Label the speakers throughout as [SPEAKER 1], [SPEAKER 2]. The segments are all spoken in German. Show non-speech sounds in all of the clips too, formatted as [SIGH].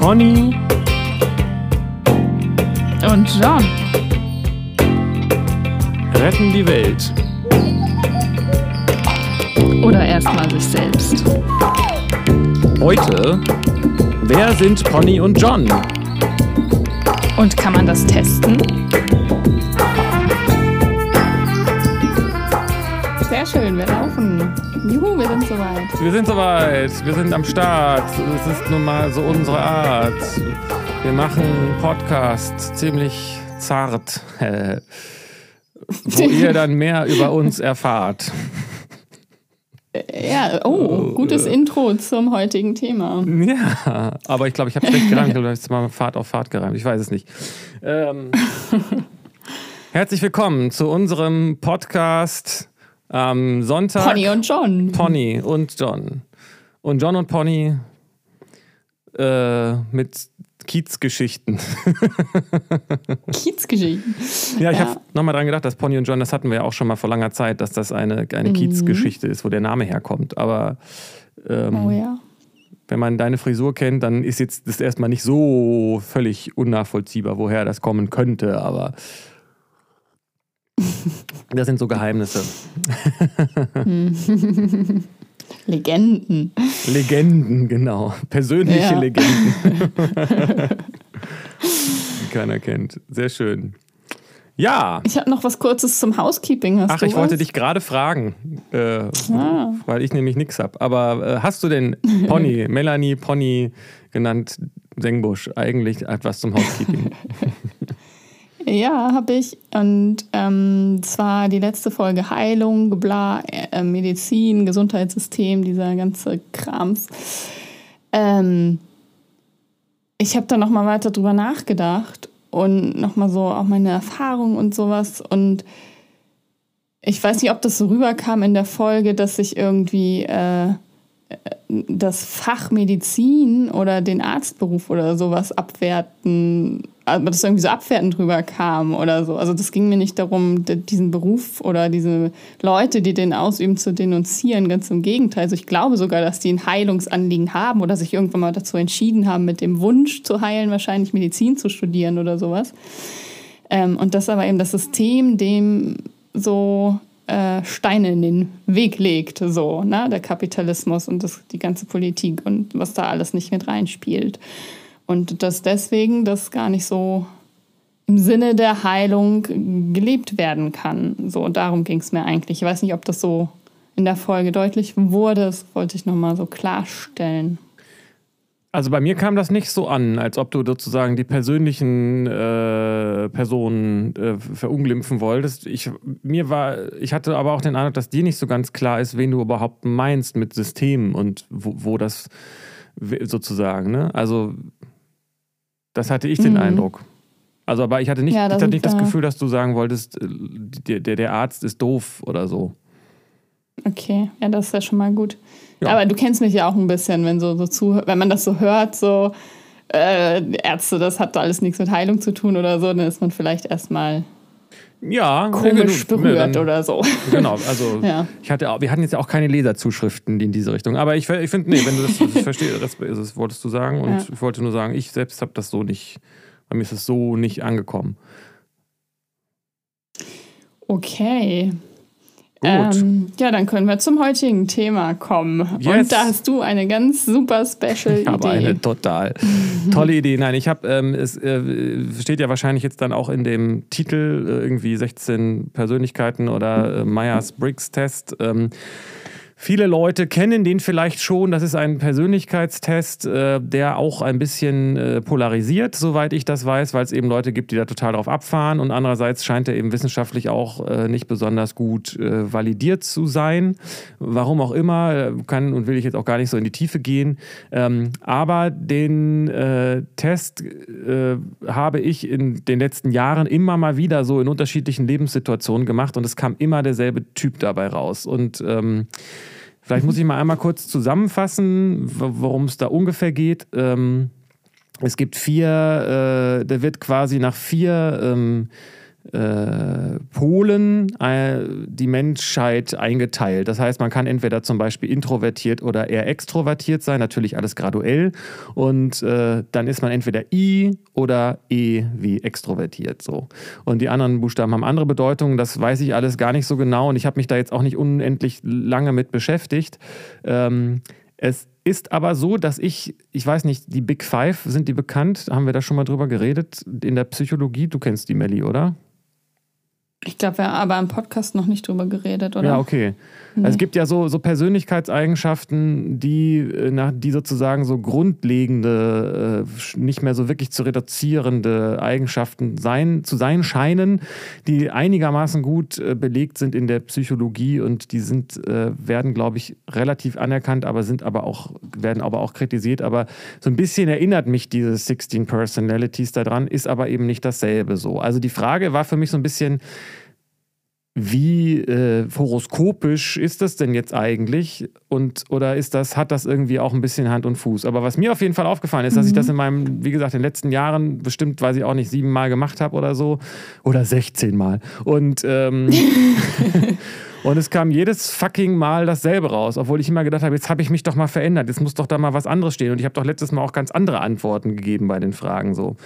[SPEAKER 1] Pony
[SPEAKER 2] Und John.
[SPEAKER 1] retten die Welt.
[SPEAKER 2] Oder erstmal sich selbst.
[SPEAKER 1] Heute, wer sind Pony und John?
[SPEAKER 2] Und kann man das testen? Sehr schön, laufen. Juhu, wir sind soweit.
[SPEAKER 1] Wir sind soweit, wir sind am Start. Es ist nun mal so unsere Art. Wir machen Podcast ziemlich zart, [LAUGHS] äh, wo [LAUGHS] ihr dann mehr über uns erfahrt.
[SPEAKER 2] Ja, oh, gutes Intro zum heutigen Thema.
[SPEAKER 1] Ja, aber ich glaube, ich habe schlecht gereimt. Ich habe mal Fahrt auf Fahrt gereimt. Ich weiß es nicht. Ähm, [LAUGHS] herzlich willkommen zu unserem Podcast am Sonntag.
[SPEAKER 2] Pony und John.
[SPEAKER 1] Pony und John. Und John und Pony äh, mit Kiezgeschichten. [LAUGHS]
[SPEAKER 2] Kiezgeschichten.
[SPEAKER 1] Ja, ich
[SPEAKER 2] Ja.
[SPEAKER 1] habe nochmal dran gedacht, dass Pony und John, das hatten wir ja auch schon mal vor langer Zeit, dass das eine, eine
[SPEAKER 2] Mhm.
[SPEAKER 1] Kiezgeschichte ist, wo der Name herkommt. Aber ähm,
[SPEAKER 2] Oh ja.
[SPEAKER 1] wenn man deine Frisur kennt, dann ist jetzt das erstmal nicht so völlig unnachvollziehbar, woher das kommen könnte, aber das sind so Geheimnisse.
[SPEAKER 2] Legenden.
[SPEAKER 1] Legenden, genau. Persönliche
[SPEAKER 2] Ja.
[SPEAKER 1] Legenden. [LAUGHS] Die keiner kennt. Sehr schön. Ja.
[SPEAKER 2] Ich habe noch was Kurzes zum Housekeeping. Hast
[SPEAKER 1] Ach, ich wollte
[SPEAKER 2] was?
[SPEAKER 1] dich gerade fragen, äh,
[SPEAKER 2] Ah.
[SPEAKER 1] weil ich nämlich nichts habe. Aber äh, hast du denn Pony, [LAUGHS] Melanie Pony genannt Sengbusch, eigentlich etwas zum Housekeeping? [LAUGHS]
[SPEAKER 2] Ja, habe ich. Und ähm, zwar die letzte Folge Heilung, bla, äh, Medizin, Gesundheitssystem, dieser ganze Krams. Ähm, ich habe da nochmal weiter drüber nachgedacht und nochmal so auch meine Erfahrungen und sowas. Und ich weiß nicht, ob das so rüberkam in der Folge, dass ich irgendwie äh, das Fach Medizin oder den Arztberuf oder sowas abwerten, aber das irgendwie so abwertend drüber kam oder so. Also das ging mir nicht darum, diesen Beruf oder diese Leute, die den ausüben, zu denunzieren. Ganz im Gegenteil. Also ich glaube sogar, dass die ein Heilungsanliegen haben oder sich irgendwann mal dazu entschieden haben, mit dem Wunsch zu heilen, wahrscheinlich Medizin zu studieren oder sowas. Ähm, und das aber eben das System, dem so äh, Steine in den Weg legt, so, ne? der Kapitalismus und das, die ganze Politik und was da alles nicht mit reinspielt. Und dass deswegen das gar nicht so im Sinne der Heilung gelebt werden kann. So, darum ging es mir eigentlich. Ich weiß nicht, ob das so in der Folge deutlich wurde. Das wollte ich nochmal so klarstellen.
[SPEAKER 1] Also bei mir kam das nicht so an, als ob du sozusagen die persönlichen äh, Personen äh, verunglimpfen wolltest. Ich, mir war, ich hatte aber auch den Eindruck, dass dir nicht so ganz klar ist, wen du überhaupt meinst mit Systemen und wo, wo das sozusagen, ne? Also das hatte ich den
[SPEAKER 2] Mhm.
[SPEAKER 1] Eindruck. Also, aber ich hatte nicht,
[SPEAKER 2] Ja,
[SPEAKER 1] ich
[SPEAKER 2] da
[SPEAKER 1] hatte nicht das Gefühl, dass du sagen wolltest, äh, der, der, der Arzt ist doof oder so.
[SPEAKER 2] Okay, ja, das ist ja schon mal gut.
[SPEAKER 1] Ja.
[SPEAKER 2] Aber du kennst mich ja auch ein bisschen, wenn so, so zu, wenn man das so hört, so äh, Ärzte, das hat alles nichts mit Heilung zu tun oder so, dann ist man vielleicht erstmal
[SPEAKER 1] Ja,
[SPEAKER 2] komisch
[SPEAKER 1] ja,
[SPEAKER 2] berührt
[SPEAKER 1] dann-
[SPEAKER 2] oder so. [LAUGHS]
[SPEAKER 1] Genau, also [LAUGHS]
[SPEAKER 2] Ja.
[SPEAKER 1] ich hatte, wir hatten jetzt ja auch keine Leserzuschriften in diese Richtung. Aber ich, ich finde, nee, wenn du das, das verstehst, das, das wolltest du sagen. Und
[SPEAKER 2] Ja.
[SPEAKER 1] ich wollte nur sagen, ich selbst habe das so nicht, bei mir ist es so nicht angekommen.
[SPEAKER 2] Okay.
[SPEAKER 1] Gut.
[SPEAKER 2] Ähm, ja, dann können wir zum heutigen Thema kommen.
[SPEAKER 1] Yes.
[SPEAKER 2] Und da hast du eine ganz super special
[SPEAKER 1] Ich habe
[SPEAKER 2] Idee.
[SPEAKER 1] eine total tolle Idee. Nein, ich habe, ähm, es äh, steht ja wahrscheinlich jetzt dann auch in dem Titel äh, irgendwie 16 Persönlichkeiten oder äh, Myers-Briggs-Test. Ähm, Viele Leute kennen den vielleicht schon. Das ist ein Persönlichkeitstest, äh, der auch ein bisschen äh, polarisiert, soweit ich das weiß, weil es eben Leute gibt, die da total drauf abfahren. Und andererseits scheint er eben wissenschaftlich auch äh, nicht besonders gut validiert zu sein. Warum auch immer, kann und will ich jetzt auch gar nicht so in die Tiefe gehen. Ähm, aber den Test habe ich in den letzten Jahren immer mal wieder so in unterschiedlichen Lebenssituationen gemacht und es kam immer derselbe Typ dabei raus. Und ähm, Vielleicht muss ich mal einmal kurz zusammenfassen, worum es da ungefähr geht. Ähm, es gibt vier, äh, der wird quasi nach vier ähm, äh, Polen äh, die Menschheit eingeteilt. Das heißt, man kann entweder zum Beispiel introvertiert oder eher extrovertiert sein, natürlich alles graduell. Und äh, dann ist man entweder I oder E wie extrovertiert. So. Und die anderen Buchstaben haben andere Bedeutungen. Das weiß ich alles gar nicht so genau und ich habe mich da jetzt auch nicht unendlich lange mit beschäftigt. Ähm, es ist aber so, dass ich, ich weiß nicht, die Big Five, sind die bekannt? Haben wir da schon mal drüber geredet? In der Psychologie? Du kennst die Melli, oder?
[SPEAKER 2] Ich glaube, wir haben aber im Podcast noch nicht drüber geredet, oder?
[SPEAKER 1] Ja, okay. Nee. Also es gibt ja so, so Persönlichkeitseigenschaften, die, äh, die sozusagen so grundlegende, äh, nicht mehr so wirklich zu reduzierende Eigenschaften sein, zu sein scheinen, die einigermaßen gut äh, belegt sind in der Psychologie und die sind, werden, glaube ich, relativ anerkannt, aber sind aber auch, werden aber auch kritisiert. Aber so ein bisschen erinnert mich diese 16 Personalities daran, ist aber eben nicht dasselbe so. Also die Frage war für mich so ein bisschen, wie äh, horoskopisch ist das denn jetzt eigentlich? Und oder ist das, hat das irgendwie auch ein bisschen Hand und Fuß? Aber was mir auf jeden Fall aufgefallen ist, mhm. dass ich das mhm. in meinem, wie gesagt, in den letzten Jahren bestimmt, weiß ich auch nicht, sieben Mal gemacht habe oder so. Oder 16 Mal. Und ähm, [LAUGHS] [LAUGHS] Und es kam jedes fucking Mal dasselbe raus, obwohl ich immer gedacht habe, jetzt habe ich mich doch mal verändert, jetzt muss doch da mal was anderes stehen. Und ich habe doch letztes Mal auch ganz andere Antworten gegeben bei den Fragen so.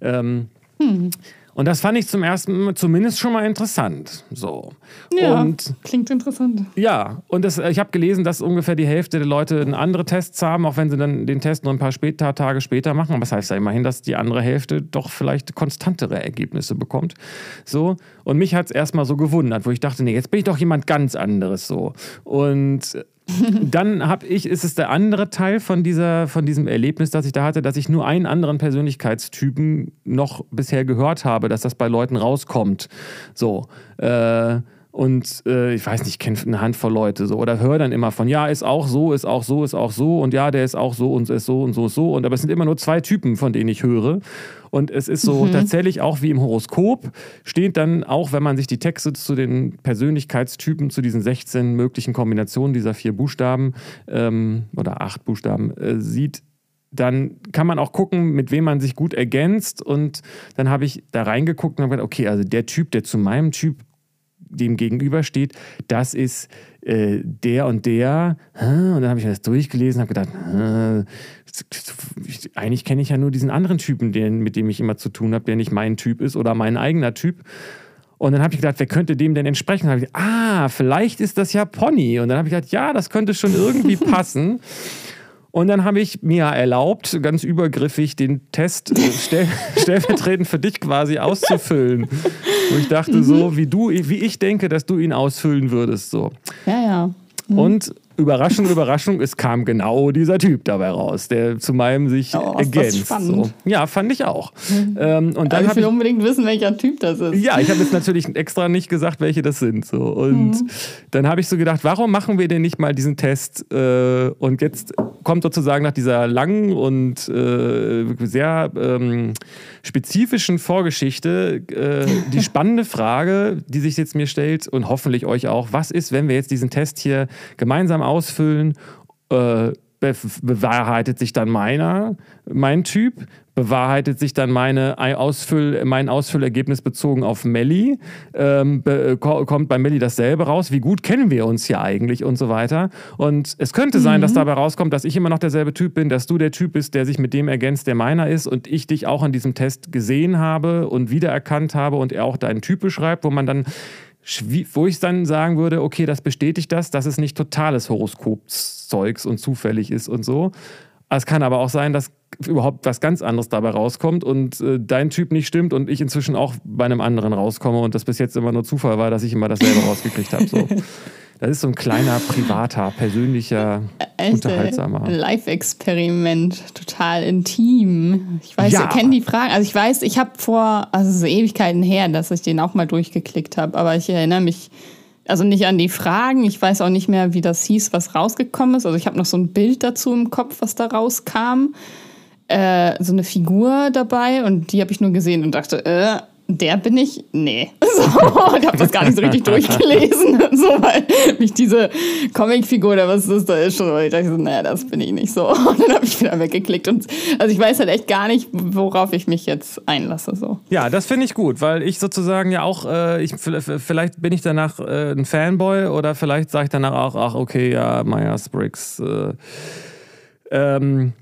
[SPEAKER 1] Ähm, hm. Und das fand ich zum ersten Mal zumindest schon mal interessant. So.
[SPEAKER 2] Ja, und, klingt interessant.
[SPEAKER 1] Ja, und das, ich habe gelesen, dass ungefähr die Hälfte der Leute andere Tests haben, auch wenn sie dann den Test nur ein paar später, Tage später machen. Aber das heißt ja immerhin, dass die andere Hälfte doch vielleicht konstantere Ergebnisse bekommt. So. Und mich hat es erstmal so gewundert, wo ich dachte, nee, jetzt bin ich doch jemand ganz anderes so. Und dann habe ich, ist es der andere Teil von, dieser, von diesem Erlebnis, das ich da hatte, dass ich nur einen anderen Persönlichkeitstypen noch bisher gehört habe, dass das bei Leuten rauskommt. So. Äh, und äh, ich weiß nicht, ich kenne eine Handvoll Leute so oder höre dann immer von, ja, ist auch so, ist auch so, ist auch so und ja, der ist auch so und ist so und so, ist so. Und aber es sind immer nur zwei Typen, von denen ich höre. Und es ist so mhm. tatsächlich auch wie im Horoskop, steht dann auch, wenn man sich die Texte zu den Persönlichkeitstypen, zu diesen 16 möglichen Kombinationen dieser vier Buchstaben ähm, oder acht Buchstaben äh, sieht, dann kann man auch gucken, mit wem man sich gut ergänzt. Und dann habe ich da reingeguckt und habe gedacht, okay, also der Typ, der zu meinem Typ dem gegenübersteht, das ist äh, der und der. Und dann habe ich das durchgelesen und habe gedacht, eigentlich kenne ich ja nur diesen anderen Typen, den, mit dem ich immer zu tun habe, der nicht mein Typ ist oder mein eigener Typ. Und dann habe ich gedacht, wer könnte dem denn entsprechen? Und dann ich gedacht, ah, vielleicht ist das ja Pony. Und dann habe ich gedacht, ja, das könnte schon irgendwie [LAUGHS] passen. Und dann habe ich mir erlaubt, ganz übergriffig den Test äh, stell, [LAUGHS] stellvertretend für dich quasi auszufüllen. Wo ich dachte, mhm. so wie du, wie ich denke, dass du ihn ausfüllen würdest. So.
[SPEAKER 2] Ja, ja.
[SPEAKER 1] Mhm. Und Überraschung, Überraschung, es kam genau dieser Typ dabei raus, der zu meinem sich oh, ergänzt. So. Ja, fand ich auch.
[SPEAKER 2] Ähm, und dann ich will ich, unbedingt wissen, welcher Typ das ist.
[SPEAKER 1] Ja, ich habe jetzt natürlich extra nicht gesagt, welche das sind. So. Und mhm. dann habe ich so gedacht, warum machen wir denn nicht mal diesen Test? Äh, und jetzt kommt sozusagen nach dieser langen und äh, sehr ähm, spezifischen Vorgeschichte äh, die [LAUGHS] spannende Frage, die sich jetzt mir stellt und hoffentlich euch auch, was ist, wenn wir jetzt diesen Test hier gemeinsam ausfüllen? Äh, bewahrheitet sich dann meiner, mein Typ, bewahrheitet sich dann meine Ausfüll, mein Ausfüllergebnis bezogen auf Melli, ähm, be, kommt bei Melli dasselbe raus, wie gut kennen wir uns hier eigentlich und so weiter. Und es könnte sein, mhm. dass dabei rauskommt, dass ich immer noch derselbe Typ bin, dass du der Typ bist, der sich mit dem ergänzt, der meiner ist und ich dich auch in diesem Test gesehen habe und wiedererkannt habe und er auch deinen Typ beschreibt, wo man dann wo ich dann sagen würde, okay, das bestätigt das, dass es nicht totales Horoskopzeugs und zufällig ist und so. Es kann aber auch sein, dass überhaupt was ganz anderes dabei rauskommt und äh, dein Typ nicht stimmt und ich inzwischen auch bei einem anderen rauskomme und das bis jetzt immer nur Zufall war, dass ich immer dasselbe [LAUGHS] rausgekriegt habe. So. Das ist so ein kleiner, privater, persönlicher, Alter, unterhaltsamer.
[SPEAKER 2] Live-Experiment, total intim. Ich weiß, ja. ihr kennt die Fragen. Also ich weiß, ich habe vor, also so Ewigkeiten her, dass ich den auch mal durchgeklickt habe, aber ich erinnere mich also nicht an die Fragen. Ich weiß auch nicht mehr, wie das hieß, was rausgekommen ist. Also ich habe noch so ein Bild dazu im Kopf, was da rauskam. Äh, so eine Figur dabei und die habe ich nur gesehen und dachte, äh, der bin ich, nee. [LAUGHS] So, ich habe das gar nicht so richtig durchgelesen, so, weil mich diese Comicfigur oder was ist da ist schon, ich dachte so, naja, das bin ich nicht so. [LAUGHS] Und dann habe ich wieder weggeklickt und also ich weiß halt echt gar nicht, worauf ich mich jetzt einlasse. So.
[SPEAKER 1] Ja, das finde ich gut, weil ich sozusagen ja auch, äh, ich, vielleicht bin ich danach äh, ein Fanboy oder vielleicht sage ich danach auch, ach okay, ja, Myers-Briggs. Äh, ähm,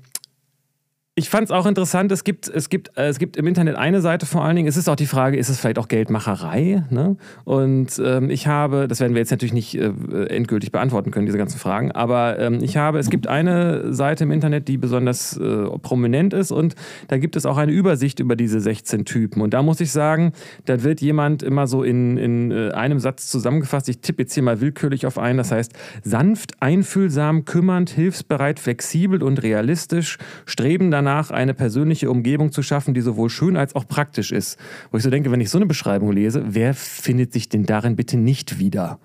[SPEAKER 1] ich fand es auch interessant, es gibt, es, gibt, äh, es gibt im Internet eine Seite vor allen Dingen, es ist auch die Frage, ist es vielleicht auch Geldmacherei? Ne? Und ähm, ich habe, das werden wir jetzt natürlich nicht äh, endgültig beantworten können, diese ganzen Fragen, aber ähm, ich habe, es gibt eine Seite im Internet, die besonders äh, prominent ist und da gibt es auch eine Übersicht über diese 16 Typen. Und da muss ich sagen, da wird jemand immer so in, in äh, einem Satz zusammengefasst, ich tippe jetzt hier mal willkürlich auf einen, das heißt, sanft, einfühlsam, kümmernd, hilfsbereit, flexibel und realistisch, streben danach, danach, eine persönliche Umgebung zu schaffen, die sowohl schön als auch praktisch ist. Wo ich so denke, wenn ich so eine Beschreibung lese, wer findet sich denn darin bitte nicht wieder?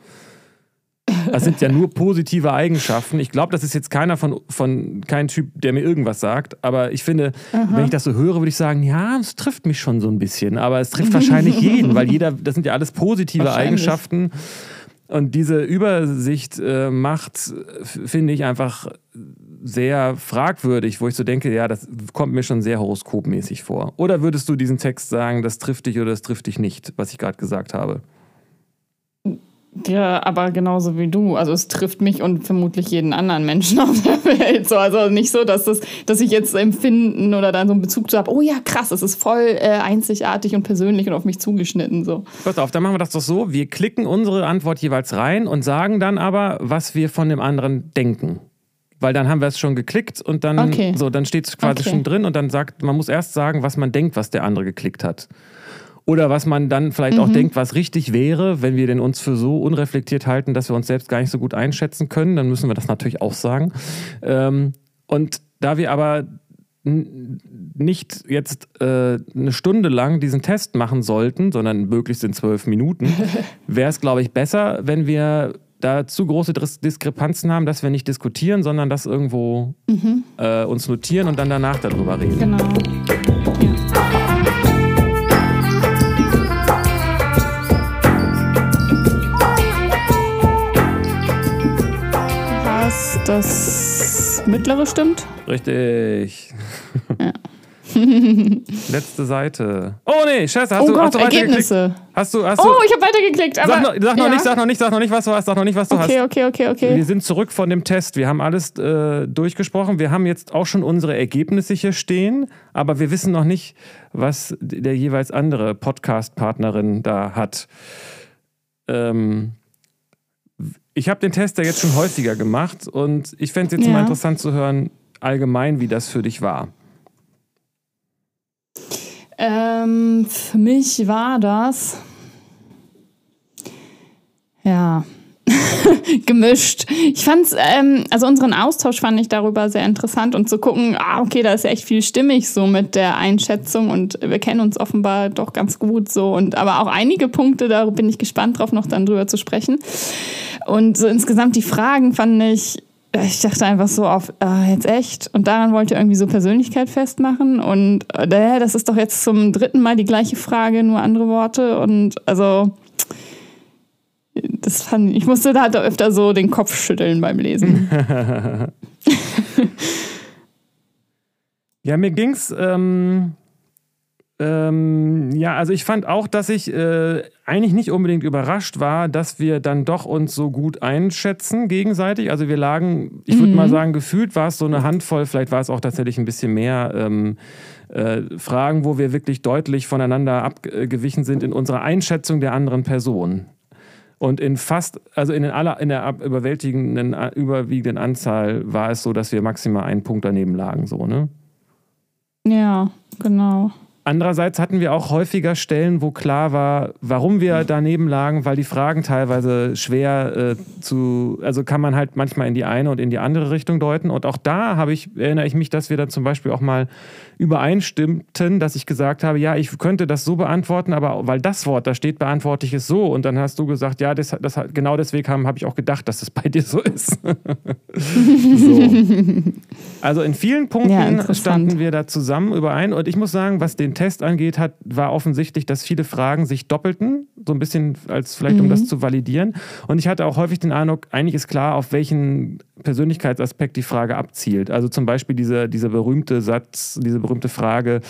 [SPEAKER 1] Das sind ja nur positive Eigenschaften. Ich glaube, das ist jetzt keiner von, von kein Typ, der mir irgendwas sagt. Aber ich finde, Aha. wenn ich das so höre, würde ich sagen, ja, es trifft mich schon so ein bisschen. Aber es trifft wahrscheinlich jeden, weil jeder, das sind ja alles positive Eigenschaften. Und diese Übersicht äh, macht, finde ich, einfach sehr fragwürdig, wo ich so denke, ja, das kommt mir schon sehr horoskopmäßig vor. Oder würdest du diesen Text sagen, das trifft dich oder das trifft dich nicht, was ich gerade gesagt habe?
[SPEAKER 2] Ja, aber genauso wie du. Also es trifft mich und vermutlich jeden anderen Menschen [LAUGHS] auf der Welt. So, also nicht so, dass, das, dass ich jetzt empfinden oder dann so einen Bezug zu habe, oh ja, krass, es ist voll äh, einzigartig und persönlich und auf mich zugeschnitten. So.
[SPEAKER 1] Pass auf, dann machen wir das doch so. Wir klicken unsere Antwort jeweils rein und sagen dann aber, was wir von dem anderen denken. Weil dann haben wir es schon geklickt und dann okay. so, dann steht es quasi okay. schon drin und dann sagt, man muss erst sagen, was man denkt, was der andere geklickt hat. Oder was man dann vielleicht mhm. auch denkt, was richtig wäre, wenn wir denn uns für so unreflektiert halten, dass wir uns selbst gar nicht so gut einschätzen können, dann müssen wir das natürlich auch sagen. Ähm, und da wir aber nicht jetzt äh, eine Stunde lang diesen Test machen sollten, sondern möglichst in zwölf Minuten, [LAUGHS] wäre es, glaube ich, besser, wenn wir da zu große Diskrepanzen haben, dass wir nicht diskutieren, sondern das irgendwo mhm. äh, uns notieren und dann danach darüber reden.
[SPEAKER 2] Genau. Was das mittlere stimmt?
[SPEAKER 1] Richtig. Ja. [LAUGHS] Letzte Seite. Oh nee, Scheiße, hast
[SPEAKER 2] oh
[SPEAKER 1] du,
[SPEAKER 2] Gott,
[SPEAKER 1] hast du
[SPEAKER 2] Ergebnisse.
[SPEAKER 1] Hast du, hast du,
[SPEAKER 2] oh, ich habe weitergeklickt. Aber,
[SPEAKER 1] sag, noch, sag noch ja. nicht, sag noch nicht, sag noch nicht, was du hast, sag noch nicht, was du
[SPEAKER 2] okay,
[SPEAKER 1] hast.
[SPEAKER 2] Okay, okay, okay,
[SPEAKER 1] Wir sind zurück von dem Test. Wir haben alles äh, durchgesprochen. Wir haben jetzt auch schon unsere Ergebnisse hier stehen, aber wir wissen noch nicht, was der jeweils andere Podcast-Partnerin da hat. Ähm, ich habe den Test ja jetzt schon häufiger gemacht und ich fände es jetzt ja. mal interessant zu hören, allgemein, wie das für dich war.
[SPEAKER 2] Ähm, für mich war das ja [LAUGHS] gemischt. Ich fand's, ähm, also unseren Austausch fand ich darüber sehr interessant und zu gucken, ah, okay, da ist ja echt viel stimmig so mit der Einschätzung und wir kennen uns offenbar doch ganz gut so und aber auch einige Punkte, da bin ich gespannt drauf, noch dann drüber zu sprechen. Und so insgesamt die Fragen fand ich ich dachte einfach so auf, äh, jetzt echt? Und daran wollte ihr irgendwie so Persönlichkeit festmachen. Und äh, das ist doch jetzt zum dritten Mal die gleiche Frage, nur andere Worte. Und also, das fand ich, musste da halt öfter so den Kopf schütteln beim Lesen. [LAUGHS] [LAUGHS]
[SPEAKER 1] ja, mir ging's. Ähm ähm, ja, also ich fand auch, dass ich äh, eigentlich nicht unbedingt überrascht war, dass wir dann doch uns so gut einschätzen gegenseitig. Also wir lagen, ich würde mhm. mal sagen, gefühlt war es so eine Handvoll, vielleicht war es auch tatsächlich ein bisschen mehr ähm, äh, Fragen, wo wir wirklich deutlich voneinander abgewichen sind in unserer Einschätzung der anderen Person. Und in fast, also in, aller, in der überwältigenden, überwiegenden Anzahl war es so, dass wir maximal einen Punkt daneben lagen, so, ne?
[SPEAKER 2] Ja, genau.
[SPEAKER 1] Andererseits hatten wir auch häufiger Stellen, wo klar war, warum wir daneben lagen, weil die Fragen teilweise schwer äh, zu, also kann man halt manchmal in die eine und in die andere Richtung deuten. Und auch da habe ich, erinnere ich mich, dass wir dann zum Beispiel auch mal übereinstimmten, dass ich gesagt habe, ja, ich könnte das so beantworten, aber weil das Wort da steht, beantworte ich es so. Und dann hast du gesagt, ja, das, das, genau deswegen habe ich auch gedacht, dass das bei dir so ist. [LAUGHS] so. [LAUGHS] Also in vielen Punkten ja, standen wir da zusammen überein. Und ich muss sagen, was den Test angeht, hat, war offensichtlich, dass viele Fragen sich doppelten, so ein bisschen als vielleicht, um das
[SPEAKER 2] Mhm.
[SPEAKER 1] zu validieren. Und ich hatte auch häufig den Eindruck, eigentlich ist klar, auf welchen Persönlichkeitsaspekt die Frage abzielt. Also zum Beispiel dieser, dieser berühmte Satz, diese berühmte Frage,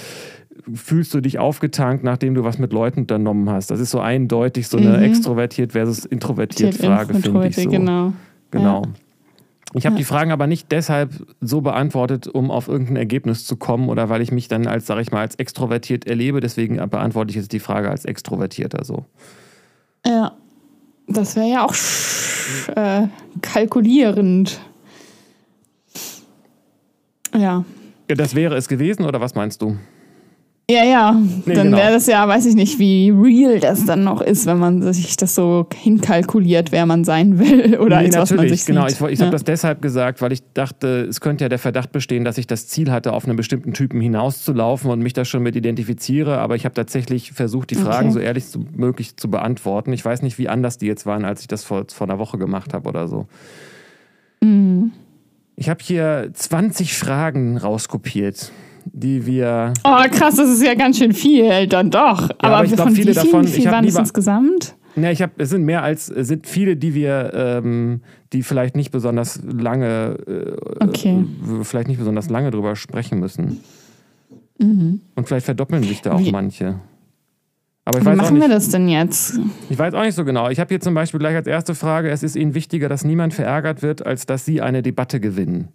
[SPEAKER 1] fühlst du dich aufgetankt, nachdem du was mit Leuten unternommen hast? Das ist so eindeutig so eine
[SPEAKER 2] Mhm.
[SPEAKER 1] extrovertiert versus introvertiert Frage, finde ich so.
[SPEAKER 2] Genau.
[SPEAKER 1] Genau. Ich habe
[SPEAKER 2] Ja.
[SPEAKER 1] die Fragen aber nicht deshalb so beantwortet, um auf irgendein Ergebnis zu kommen oder weil ich mich dann als, sage ich mal, als extrovertiert erlebe. Deswegen beantworte ich jetzt die Frage als extrovertierter so.
[SPEAKER 2] Ja. Das wäre ja auch äh, kalkulierend. Ja,
[SPEAKER 1] Das wäre es gewesen oder was meinst du?
[SPEAKER 2] Ja, ja.
[SPEAKER 1] Nee,
[SPEAKER 2] dann
[SPEAKER 1] genau.
[SPEAKER 2] wäre das ja, weiß ich nicht, wie real das dann noch ist, wenn man sich das so hinkalkuliert, wer man sein will [LAUGHS] oder
[SPEAKER 1] Nee,
[SPEAKER 2] als was man sich
[SPEAKER 1] genau.
[SPEAKER 2] sieht.
[SPEAKER 1] Ich, ich
[SPEAKER 2] ja.
[SPEAKER 1] habe das deshalb gesagt, weil ich dachte, es könnte ja der Verdacht bestehen, dass ich das Ziel hatte, auf einen bestimmten Typen hinauszulaufen und mich da schon mit identifiziere. Aber ich habe tatsächlich versucht, die Fragen
[SPEAKER 2] Okay.
[SPEAKER 1] so ehrlich wie möglich zu beantworten. Ich weiß nicht, wie anders die jetzt waren, als ich das vor, vor einer Woche gemacht habe oder so.
[SPEAKER 2] Mhm.
[SPEAKER 1] Ich habe hier 20 Fragen rauskopiert, die wir.
[SPEAKER 2] Oh, krass, das ist ja ganz schön viel, dann doch. aber
[SPEAKER 1] aber ich glaub,
[SPEAKER 2] von
[SPEAKER 1] viele
[SPEAKER 2] wie vielen,
[SPEAKER 1] davon-
[SPEAKER 2] wie viel waren es insgesamt?
[SPEAKER 1] Ja, ich habe, es sind mehr als, es sind viele, die wir, ähm, die vielleicht nicht besonders lange, äh,
[SPEAKER 2] Okay.
[SPEAKER 1] äh, vielleicht nicht besonders lange drüber sprechen müssen.
[SPEAKER 2] Mhm.
[SPEAKER 1] Und vielleicht verdoppeln sich da auch
[SPEAKER 2] Wie-
[SPEAKER 1] manche. Aber ich
[SPEAKER 2] Wie
[SPEAKER 1] weiß, auch
[SPEAKER 2] machen wir
[SPEAKER 1] nicht,
[SPEAKER 2] das denn jetzt?
[SPEAKER 1] ich weiß auch nicht so genau. Ich habe hier zum Beispiel gleich als erste Frage, es ist Ihnen wichtiger, dass niemand verärgert wird, als dass Sie eine Debatte gewinnen.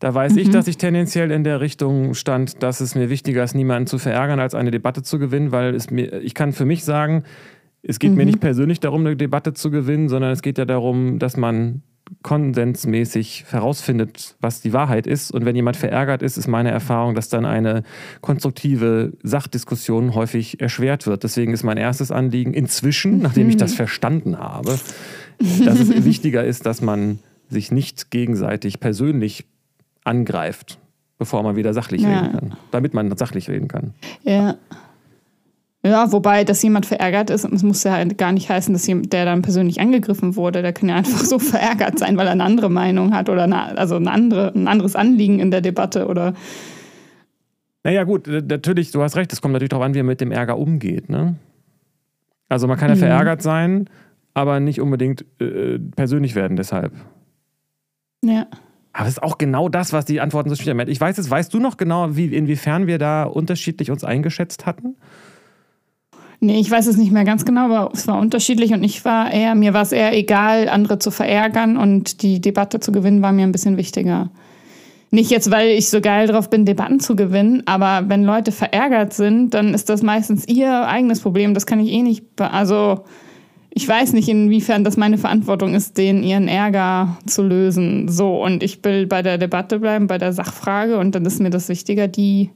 [SPEAKER 1] Da weiß
[SPEAKER 2] Mhm.
[SPEAKER 1] ich, dass ich tendenziell in der Richtung stand, dass es mir wichtiger ist, niemanden zu verärgern, als eine Debatte zu gewinnen, weil mir, ich kann für mich sagen, es geht mir
[SPEAKER 2] Mhm.
[SPEAKER 1] nicht persönlich darum, eine Debatte zu gewinnen, sondern es geht ja darum, dass man konsensmäßig herausfindet, was die Wahrheit ist. Und wenn jemand verärgert ist, ist meine Erfahrung, dass dann eine konstruktive Sachdiskussion häufig erschwert wird. Deswegen ist mein erstes Anliegen inzwischen, nachdem ich das verstanden habe, dass es [LAUGHS] wichtiger ist, dass man sich nicht gegenseitig persönlich angreift, bevor man wieder sachlich
[SPEAKER 2] Ja.
[SPEAKER 1] reden kann. Damit man sachlich reden kann.
[SPEAKER 2] Ja. Ja, wobei, dass jemand verärgert ist, es muss ja halt gar nicht heißen, dass jemand, der dann persönlich angegriffen wurde, der kann ja einfach so [LAUGHS] verärgert sein, weil er eine andere Meinung hat oder eine, also eine andere, ein anderes Anliegen in der Debatte oder
[SPEAKER 1] Naja, gut, äh, natürlich, du hast recht, es kommt natürlich darauf an, wie man mit dem Ärger umgeht. Ne? Also man kann ja
[SPEAKER 2] Mhm.
[SPEAKER 1] verärgert sein, aber nicht unbedingt äh, persönlich werden deshalb.
[SPEAKER 2] ja.
[SPEAKER 1] Aber das ist auch genau das, was die Antworten so schwierig machen. Ich weiß es, weißt du noch genau, wie, inwiefern wir da unterschiedlich uns eingeschätzt hatten?
[SPEAKER 2] Nee, ich weiß es nicht mehr ganz genau, aber es war unterschiedlich und ich war eher, mir war es eher egal, andere zu verärgern und die Debatte zu gewinnen war mir ein bisschen wichtiger. Nicht jetzt, weil ich so geil drauf bin, Debatten zu gewinnen, aber wenn Leute verärgert sind, dann ist das meistens ihr eigenes Problem. Das kann ich eh nicht, also ich weiß nicht, inwiefern das meine Verantwortung ist, den ihren Ärger zu lösen. So, und ich will bei der Debatte bleiben, bei der Sachfrage und dann ist mir das wichtiger, die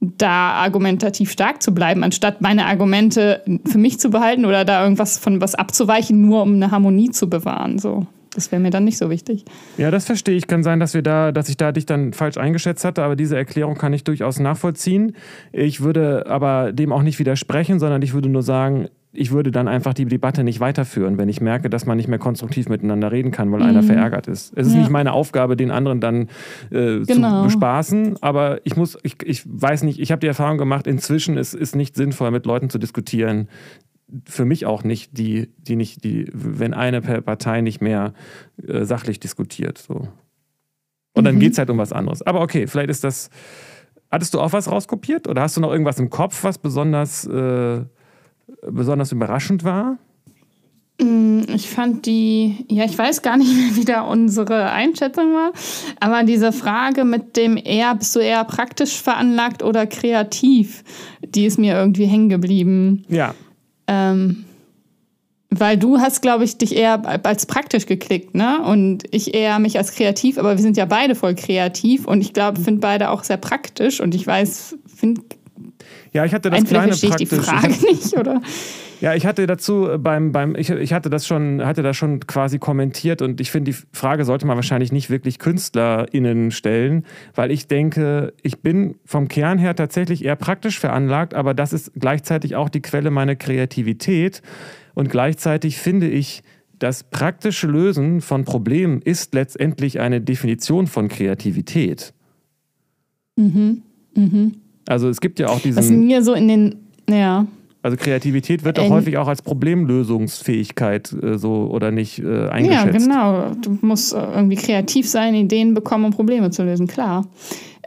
[SPEAKER 2] da argumentativ stark zu bleiben, anstatt meine Argumente für mich zu behalten oder da irgendwas von was abzuweichen, nur um eine Harmonie zu bewahren. So, das wäre mir dann nicht so wichtig.
[SPEAKER 1] Ja, das verstehe ich. Kann sein, dass wir da, dass ich da dich dann falsch eingeschätzt hatte, aber diese Erklärung kann ich durchaus nachvollziehen. Ich würde aber dem auch nicht widersprechen, sondern ich würde nur sagen, ich würde dann einfach die Debatte nicht weiterführen, wenn ich merke, dass man nicht mehr konstruktiv miteinander reden kann, weil einer verärgert ist. Es ist
[SPEAKER 2] Ja.
[SPEAKER 1] nicht meine Aufgabe, den anderen dann äh,
[SPEAKER 2] Genau.
[SPEAKER 1] zu bespaßen, aber ich muss, ich, ich weiß nicht, ich habe die Erfahrung gemacht, inzwischen ist es nicht sinnvoll, mit Leuten zu diskutieren, für mich auch nicht, die, die nicht, die, wenn eine Per- Partei nicht mehr äh, sachlich diskutiert. So. Und dann
[SPEAKER 2] Mhm.
[SPEAKER 1] geht es halt um was anderes. Aber okay, vielleicht ist das. Hattest du auch was rauskopiert oder hast du noch irgendwas im Kopf, was besonders, äh, besonders überraschend war?
[SPEAKER 2] Ich fand die, ja, ich weiß gar nicht mehr, [LAUGHS] wie da unsere Einschätzung war, aber diese Frage mit dem eher, bist du eher praktisch veranlagt oder kreativ, die ist mir irgendwie hängen geblieben.
[SPEAKER 1] Ja.
[SPEAKER 2] Ähm, weil du hast, glaube ich, dich eher als praktisch geklickt, ne? Und ich eher mich als kreativ, aber wir sind ja beide voll kreativ und ich glaube, finde beide auch sehr praktisch und ich weiß, finde,
[SPEAKER 1] Ja, ich hatte das
[SPEAKER 2] entweder
[SPEAKER 1] kleine
[SPEAKER 2] verstehe ich die
[SPEAKER 1] praktisch.
[SPEAKER 2] Frage [LAUGHS] nicht, oder?
[SPEAKER 1] ja, ich hatte dazu äh, beim, beim ich, ich hatte das schon, hatte das schon quasi kommentiert und ich finde, die Frage sollte man wahrscheinlich nicht wirklich KünstlerInnen stellen, weil ich denke, ich bin vom Kern her tatsächlich eher praktisch veranlagt, aber das ist gleichzeitig auch die Quelle meiner Kreativität und gleichzeitig finde ich, das praktische Lösen von Problemen ist letztendlich eine Definition von Kreativität.
[SPEAKER 2] Mhm. Mhm.
[SPEAKER 1] Also es gibt ja auch diesen.
[SPEAKER 2] Was mir so in den, ja.
[SPEAKER 1] Also Kreativität wird doch häufig auch als Problemlösungsfähigkeit äh, so oder nicht äh, eingeschätzt.
[SPEAKER 2] Ja, genau. Du musst äh, irgendwie kreativ sein, Ideen bekommen, um Probleme zu lösen, klar.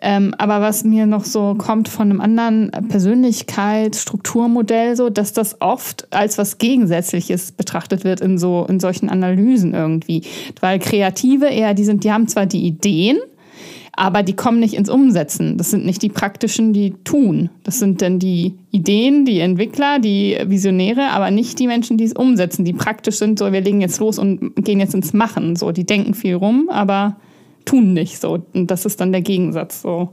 [SPEAKER 2] Ähm, aber was mir noch so kommt von einem anderen Persönlichkeitsstrukturmodell, so, dass das oft als was Gegensätzliches betrachtet wird in so in solchen Analysen irgendwie. Weil Kreative eher, die sind, die haben zwar die Ideen, aber die kommen nicht ins Umsetzen. Das sind nicht die praktischen, die tun. Das sind dann die Ideen, die Entwickler, die Visionäre, aber nicht die Menschen, die es umsetzen, die praktisch sind, so wir legen jetzt los und gehen jetzt ins Machen. So, die denken viel rum, aber tun nicht so. Und das ist dann der Gegensatz. So.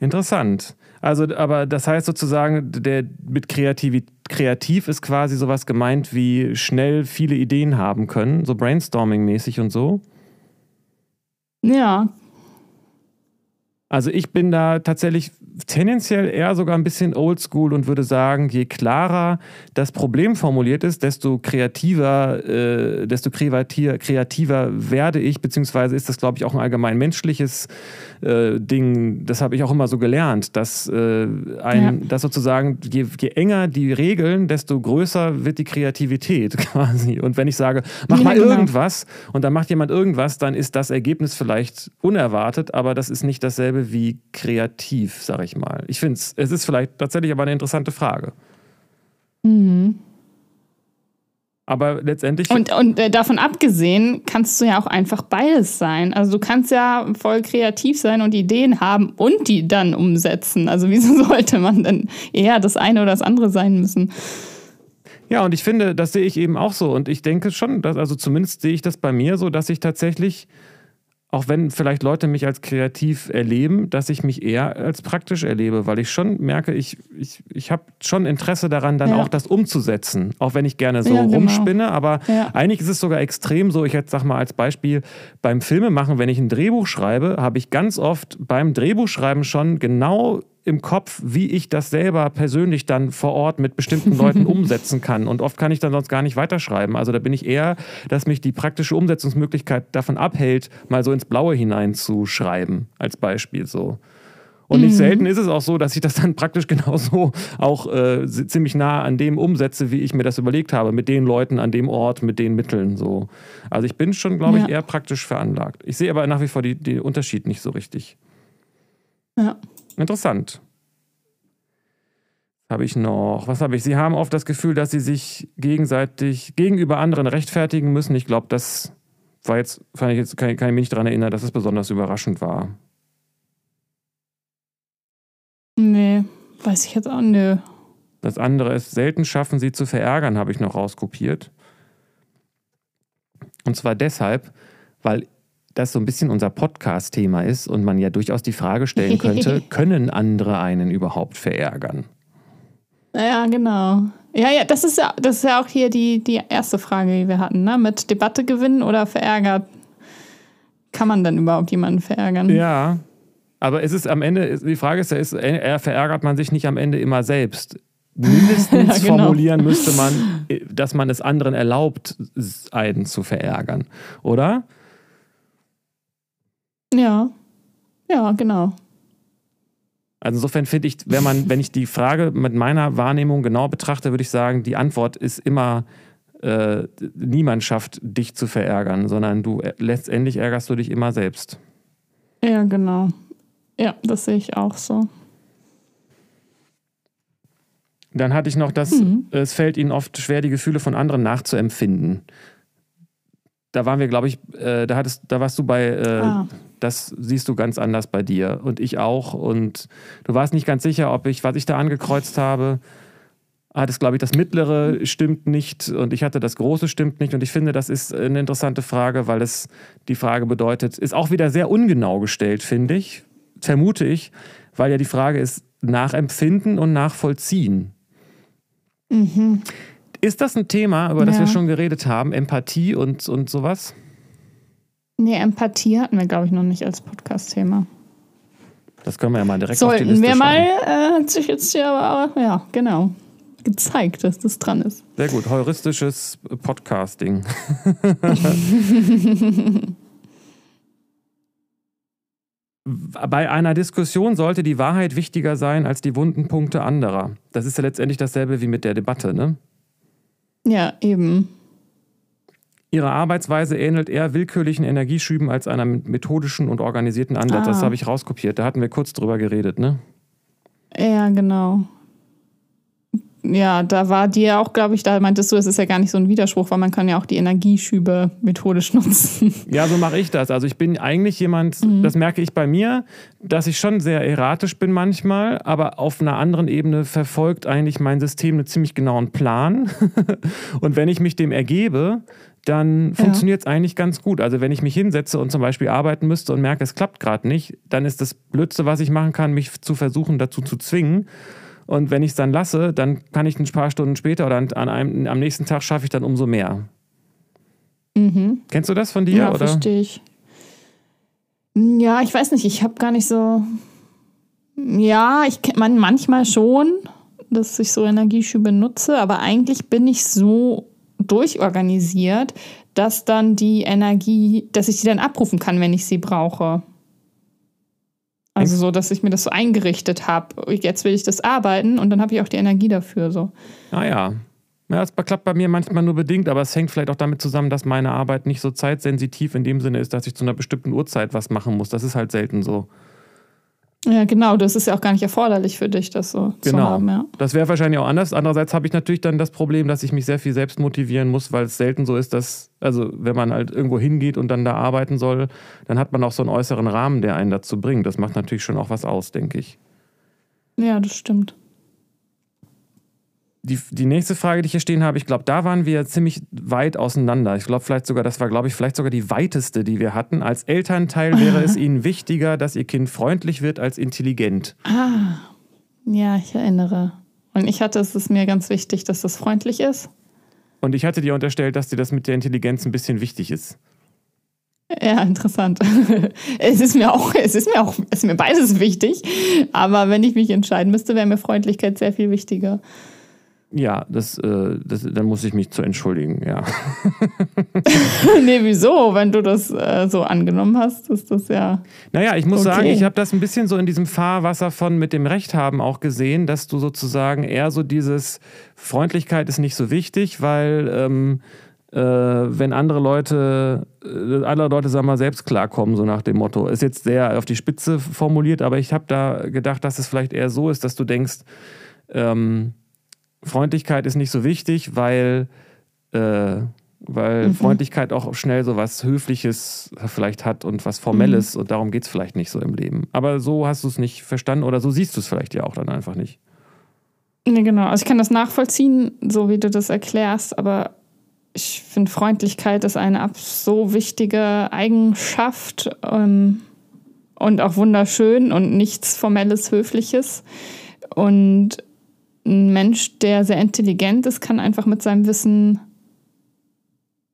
[SPEAKER 1] Interessant. Also, aber das heißt sozusagen, der mit Kreativ, kreativ ist quasi sowas gemeint wie schnell viele Ideen haben können, so brainstorming-mäßig und so.
[SPEAKER 2] Ja,
[SPEAKER 1] also ich bin da tatsächlich tendenziell eher sogar ein bisschen oldschool und würde sagen, je klarer das Problem formuliert ist, desto kreativer, äh, desto kreativer, kreativer werde ich, beziehungsweise ist das, glaube ich, auch ein allgemein menschliches äh, Ding. Das habe ich auch immer so gelernt, dass, äh, ein, ja. dass sozusagen, je, je, enger die Regeln, desto größer wird die Kreativität [LAUGHS] quasi. Und wenn ich sage, mach ja, mal genau. irgendwas und dann macht jemand irgendwas, dann ist das Ergebnis vielleicht unerwartet, aber das ist nicht dasselbe wie kreativ, sag ich mal. Ich finde es, es ist vielleicht tatsächlich aber eine interessante Frage.
[SPEAKER 2] Mhm.
[SPEAKER 1] Aber letztendlich.
[SPEAKER 2] Und, und äh, davon abgesehen kannst du ja auch einfach beides sein. Also du kannst ja voll kreativ sein und Ideen haben und die dann umsetzen. Also wieso [LAUGHS] sollte man denn eher das eine oder das andere sein müssen?
[SPEAKER 1] Ja, und ich finde, das sehe ich eben auch so. Und ich denke schon, dass, also zumindest sehe ich das bei mir so, dass ich tatsächlich auch wenn vielleicht Leute mich als kreativ erleben, dass ich mich eher als praktisch erlebe, weil ich schon merke, ich, ich, ich habe schon Interesse daran, dann ja. auch das umzusetzen. Auch wenn ich gerne so ja, genau. rumspinne, aber ja. eigentlich ist es sogar extrem so, ich jetzt sag mal als Beispiel, beim Filmemachen, wenn ich ein Drehbuch schreibe, habe ich ganz oft beim Drehbuchschreiben schon genau im Kopf, wie ich das selber persönlich dann vor Ort mit bestimmten Leuten [LAUGHS] umsetzen kann. Und oft kann ich dann sonst gar nicht weiterschreiben. Also da bin ich eher, dass mich die praktische Umsetzungsmöglichkeit davon abhält, mal so ins Blaue hineinzuschreiben, als Beispiel so. Und nicht mhm. selten ist es auch so, dass ich das dann praktisch genauso auch äh, ziemlich nah an dem umsetze, wie ich mir das überlegt habe, mit den Leuten an dem Ort, mit den Mitteln so. Also ich bin schon, glaube ich, eher praktisch veranlagt. Ich sehe aber nach wie vor den Unterschied nicht so richtig.
[SPEAKER 2] Ja.
[SPEAKER 1] Interessant. Habe ich noch? Was habe ich? Sie haben oft das Gefühl, dass sie sich gegenseitig gegenüber anderen rechtfertigen müssen. Ich glaube, das war jetzt, fand ich jetzt, kann, kann ich mich nicht daran erinnern, dass es besonders überraschend war.
[SPEAKER 2] Nee, weiß ich jetzt auch nö.
[SPEAKER 1] Das andere ist, selten schaffen sie zu verärgern, habe ich noch rauskopiert. Und zwar deshalb, weil das so ein bisschen unser Podcast-Thema ist und man ja durchaus die Frage stellen könnte, [LAUGHS] können andere einen überhaupt verärgern?
[SPEAKER 2] Ja, genau. Ja, ja, das ist ja, das ist ja auch hier die, die erste Frage, die wir hatten, ne? Mit Debatte gewinnen oder verärgert. Kann man dann überhaupt jemanden verärgern?
[SPEAKER 1] Ja, aber es ist am Ende, die Frage ist ja, ist, äh, verärgert man sich nicht am Ende immer selbst? [LAUGHS] Mindestens ja, genau. formulieren müsste man, dass man es anderen erlaubt, einen zu verärgern, oder?
[SPEAKER 2] Ja, ja, genau.
[SPEAKER 1] Also insofern finde ich, wenn man, wenn ich die Frage mit meiner Wahrnehmung genau betrachte, würde ich sagen, die Antwort ist immer, äh, niemand schafft, dich zu verärgern, sondern du äh, letztendlich ärgerst du dich immer selbst.
[SPEAKER 2] Ja, genau. Ja, das sehe ich auch so.
[SPEAKER 1] Dann hatte ich noch das, mhm. es fällt ihnen oft schwer, die Gefühle von anderen nachzuempfinden da waren wir, glaube ich, äh, da hattest, da warst du bei, äh, ah. das siehst du ganz anders bei dir und ich auch. Und du warst nicht ganz sicher, ob ich, was ich da angekreuzt habe, hattest, glaube ich, das mittlere stimmt nicht und ich hatte das große stimmt nicht. Und ich finde, das ist eine interessante Frage, weil es die Frage bedeutet, ist auch wieder sehr ungenau gestellt, finde ich, vermute ich, weil ja die Frage ist, nachempfinden und nachvollziehen.
[SPEAKER 2] Mhm.
[SPEAKER 1] Ist das ein Thema, über das ja. wir schon geredet haben? Empathie und, und sowas?
[SPEAKER 2] Nee, Empathie hatten wir, glaube ich, noch nicht als Podcast-Thema.
[SPEAKER 1] Das können wir ja mal direkt
[SPEAKER 2] Sollten
[SPEAKER 1] auf die Liste
[SPEAKER 2] wir mal, äh, hat sich jetzt hier aber, ja, genau, gezeigt, dass das dran ist.
[SPEAKER 1] Sehr gut, heuristisches Podcasting. [LAUGHS] bei einer Diskussion sollte die Wahrheit wichtiger sein als die wunden Punkte anderer. Das ist ja letztendlich dasselbe wie mit der Debatte, ne?
[SPEAKER 2] Ja, eben.
[SPEAKER 1] Ihre Arbeitsweise ähnelt eher willkürlichen Energieschüben als einer methodischen und organisierten Ansatz. Ah. Das habe ich rauskopiert. Da hatten wir kurz drüber geredet, ne?
[SPEAKER 2] Ja, genau. Ja, da war dir auch, glaube ich, da meintest du, es ist ja gar nicht so ein Widerspruch, weil man kann ja auch die Energieschübe methodisch [LAUGHS] nutzen.
[SPEAKER 1] Ja, so mache ich das. Also ich bin eigentlich jemand, mhm. das merke ich bei mir, dass ich schon sehr erratisch bin manchmal, aber auf einer anderen Ebene verfolgt eigentlich mein System einen ziemlich genauen Plan. [LAUGHS] und wenn ich mich dem ergebe, dann funktioniert es eigentlich ganz gut. Also wenn ich mich hinsetze und zum Beispiel arbeiten müsste und merke, es klappt gerade nicht, dann ist das Blödste, was ich machen kann, mich zu versuchen, dazu zu zwingen. Und wenn ich es dann lasse, dann kann ich ein paar Stunden später oder an einem, am nächsten Tag schaffe ich dann umso mehr. Mhm. Kennst du das von dir?
[SPEAKER 2] Ja, verstehe ich. Ja, ich weiß nicht, ich habe gar nicht so. Ja, ich man manchmal schon, dass ich so Energieschübe nutze, aber eigentlich bin ich so durchorganisiert, dass dann die Energie, dass ich die dann abrufen kann, wenn ich sie brauche. Also so, dass ich mir das so eingerichtet habe. Jetzt will ich das arbeiten und dann habe ich auch die Energie dafür. So.
[SPEAKER 1] Ah ja. Ja, das klappt bei mir manchmal nur bedingt, aber es hängt vielleicht auch damit zusammen, dass meine Arbeit nicht so zeitsensitiv in dem Sinne ist, dass ich zu einer bestimmten Uhrzeit was machen muss. Das ist halt selten so.
[SPEAKER 2] Ja, genau, das ist ja auch gar nicht erforderlich für dich, das so genau. zu haben. Ja.
[SPEAKER 1] Das wäre wahrscheinlich auch anders. Andererseits habe ich natürlich dann das Problem, dass ich mich sehr viel selbst motivieren muss, weil es selten so ist, dass, also wenn man halt irgendwo hingeht und dann da arbeiten soll, dann hat man auch so einen äußeren Rahmen, der einen dazu bringt. Das macht natürlich schon auch was aus, denke ich.
[SPEAKER 2] Ja, das stimmt
[SPEAKER 1] die, die nächste Frage, die ich hier stehen habe, ich glaube, da waren wir ziemlich weit auseinander. Ich glaube vielleicht sogar, das war, glaube ich, vielleicht sogar die weiteste, die wir hatten. Als Elternteil wäre es [LAUGHS] Ihnen wichtiger, dass Ihr Kind freundlich wird als intelligent.
[SPEAKER 2] Ah, ja, ich erinnere. Und ich hatte, es ist mir ganz wichtig, dass das freundlich ist.
[SPEAKER 1] Und ich hatte dir unterstellt, dass dir das mit der Intelligenz ein bisschen wichtig ist.
[SPEAKER 2] Ja, interessant. [LAUGHS] Es ist mir auch, es ist mir auch, es ist mir beides wichtig. Aber wenn ich mich entscheiden müsste, wäre mir Freundlichkeit sehr viel wichtiger.
[SPEAKER 1] Ja, das, äh, das, dann muss ich mich zu entschuldigen, ja. [LAUGHS]
[SPEAKER 2] nee, wieso? Wenn du das äh, so angenommen hast, ist das ja.
[SPEAKER 1] Naja, ich muss okay. sagen, ich habe das ein bisschen so in diesem Fahrwasser von mit dem Recht haben auch gesehen, dass du sozusagen eher so dieses Freundlichkeit ist nicht so wichtig, weil ähm, äh, wenn andere Leute, äh, andere Leute, sagen wir mal, selbst klarkommen, so nach dem Motto. Ist jetzt sehr auf die Spitze formuliert, aber ich habe da gedacht, dass es vielleicht eher so ist, dass du denkst, ähm, Freundlichkeit ist nicht so wichtig, weil, äh, weil mhm. Freundlichkeit auch schnell so was Höfliches vielleicht hat und was Formelles mhm. und darum geht es vielleicht nicht so im Leben. Aber so hast du es nicht verstanden oder so siehst du es vielleicht ja auch dann einfach nicht.
[SPEAKER 2] Nee, genau. Also ich kann das nachvollziehen, so wie du das erklärst, aber ich finde, Freundlichkeit ist eine so wichtige Eigenschaft ähm, und auch wunderschön und nichts Formelles, Höfliches. Und ein Mensch, der sehr intelligent ist, kann einfach mit seinem Wissen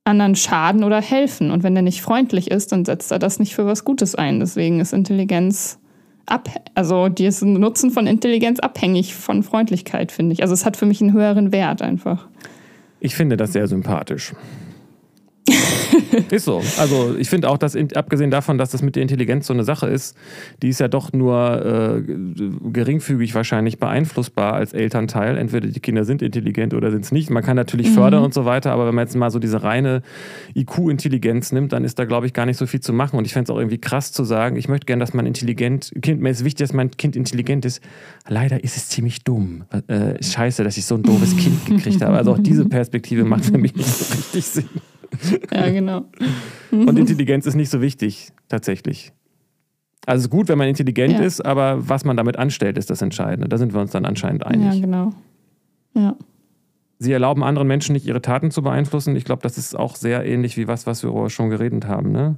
[SPEAKER 2] anderen schaden oder helfen. Und wenn er nicht freundlich ist, dann setzt er das nicht für was Gutes ein. Deswegen ist Intelligenz ab, also die ist ein Nutzen von Intelligenz abhängig von Freundlichkeit, finde ich. Also es hat für mich einen höheren Wert einfach.
[SPEAKER 1] Ich finde das sehr sympathisch. [LAUGHS] ist so. Also ich finde auch, dass abgesehen davon, dass das mit der Intelligenz so eine Sache ist, die ist ja doch nur äh, geringfügig wahrscheinlich beeinflussbar als Elternteil. Entweder die Kinder sind intelligent oder sind es nicht. Man kann natürlich mhm. fördern und so weiter, aber wenn man jetzt mal so diese reine IQ-Intelligenz nimmt, dann ist da, glaube ich, gar nicht so viel zu machen. Und ich fände es auch irgendwie krass zu sagen, ich möchte gerne, dass mein intelligent, Kind, mir ist wichtig, dass mein Kind intelligent ist. Leider ist es ziemlich dumm. Äh, scheiße, dass ich so ein doofes Kind gekriegt habe. Also auch diese Perspektive macht für mich nicht so richtig Sinn. [LAUGHS]
[SPEAKER 2] Ja, genau. [LAUGHS]
[SPEAKER 1] Und Intelligenz ist nicht so wichtig, tatsächlich. Also es ist gut, wenn man intelligent ja. ist, aber was man damit anstellt, ist das Entscheidende. Da sind wir uns dann anscheinend einig.
[SPEAKER 2] Ja, genau. Ja.
[SPEAKER 1] Sie erlauben anderen Menschen nicht, ihre Taten zu beeinflussen. Ich glaube, das ist auch sehr ähnlich wie was, was wir schon geredet haben. Ne?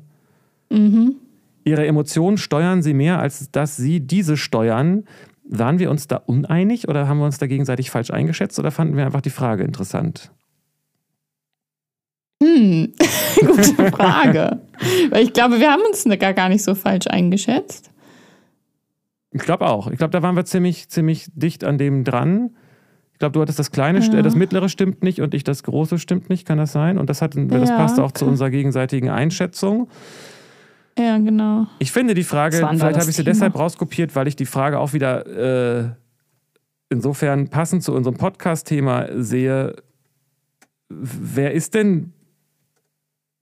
[SPEAKER 1] Mhm. Ihre Emotionen steuern sie mehr, als dass sie diese steuern. Waren wir uns da uneinig oder haben wir uns da gegenseitig falsch eingeschätzt oder fanden wir einfach die Frage interessant?
[SPEAKER 2] Hm, [LAUGHS] gute Frage. Weil ich glaube, wir haben uns gar, gar nicht so falsch eingeschätzt.
[SPEAKER 1] Ich glaube auch. Ich glaube, da waren wir ziemlich, ziemlich dicht an dem dran. Ich glaube, du hattest das kleine, ja. das mittlere stimmt nicht und ich das große stimmt nicht, kann das sein? Und das, hat, das ja, passt auch okay. zu unserer gegenseitigen Einschätzung.
[SPEAKER 2] Ja, genau.
[SPEAKER 1] Ich finde die Frage, vielleicht habe ich sie
[SPEAKER 2] Thema?
[SPEAKER 1] deshalb rauskopiert, weil ich die Frage auch wieder äh, insofern passend zu unserem Podcast-Thema sehe. Wer ist denn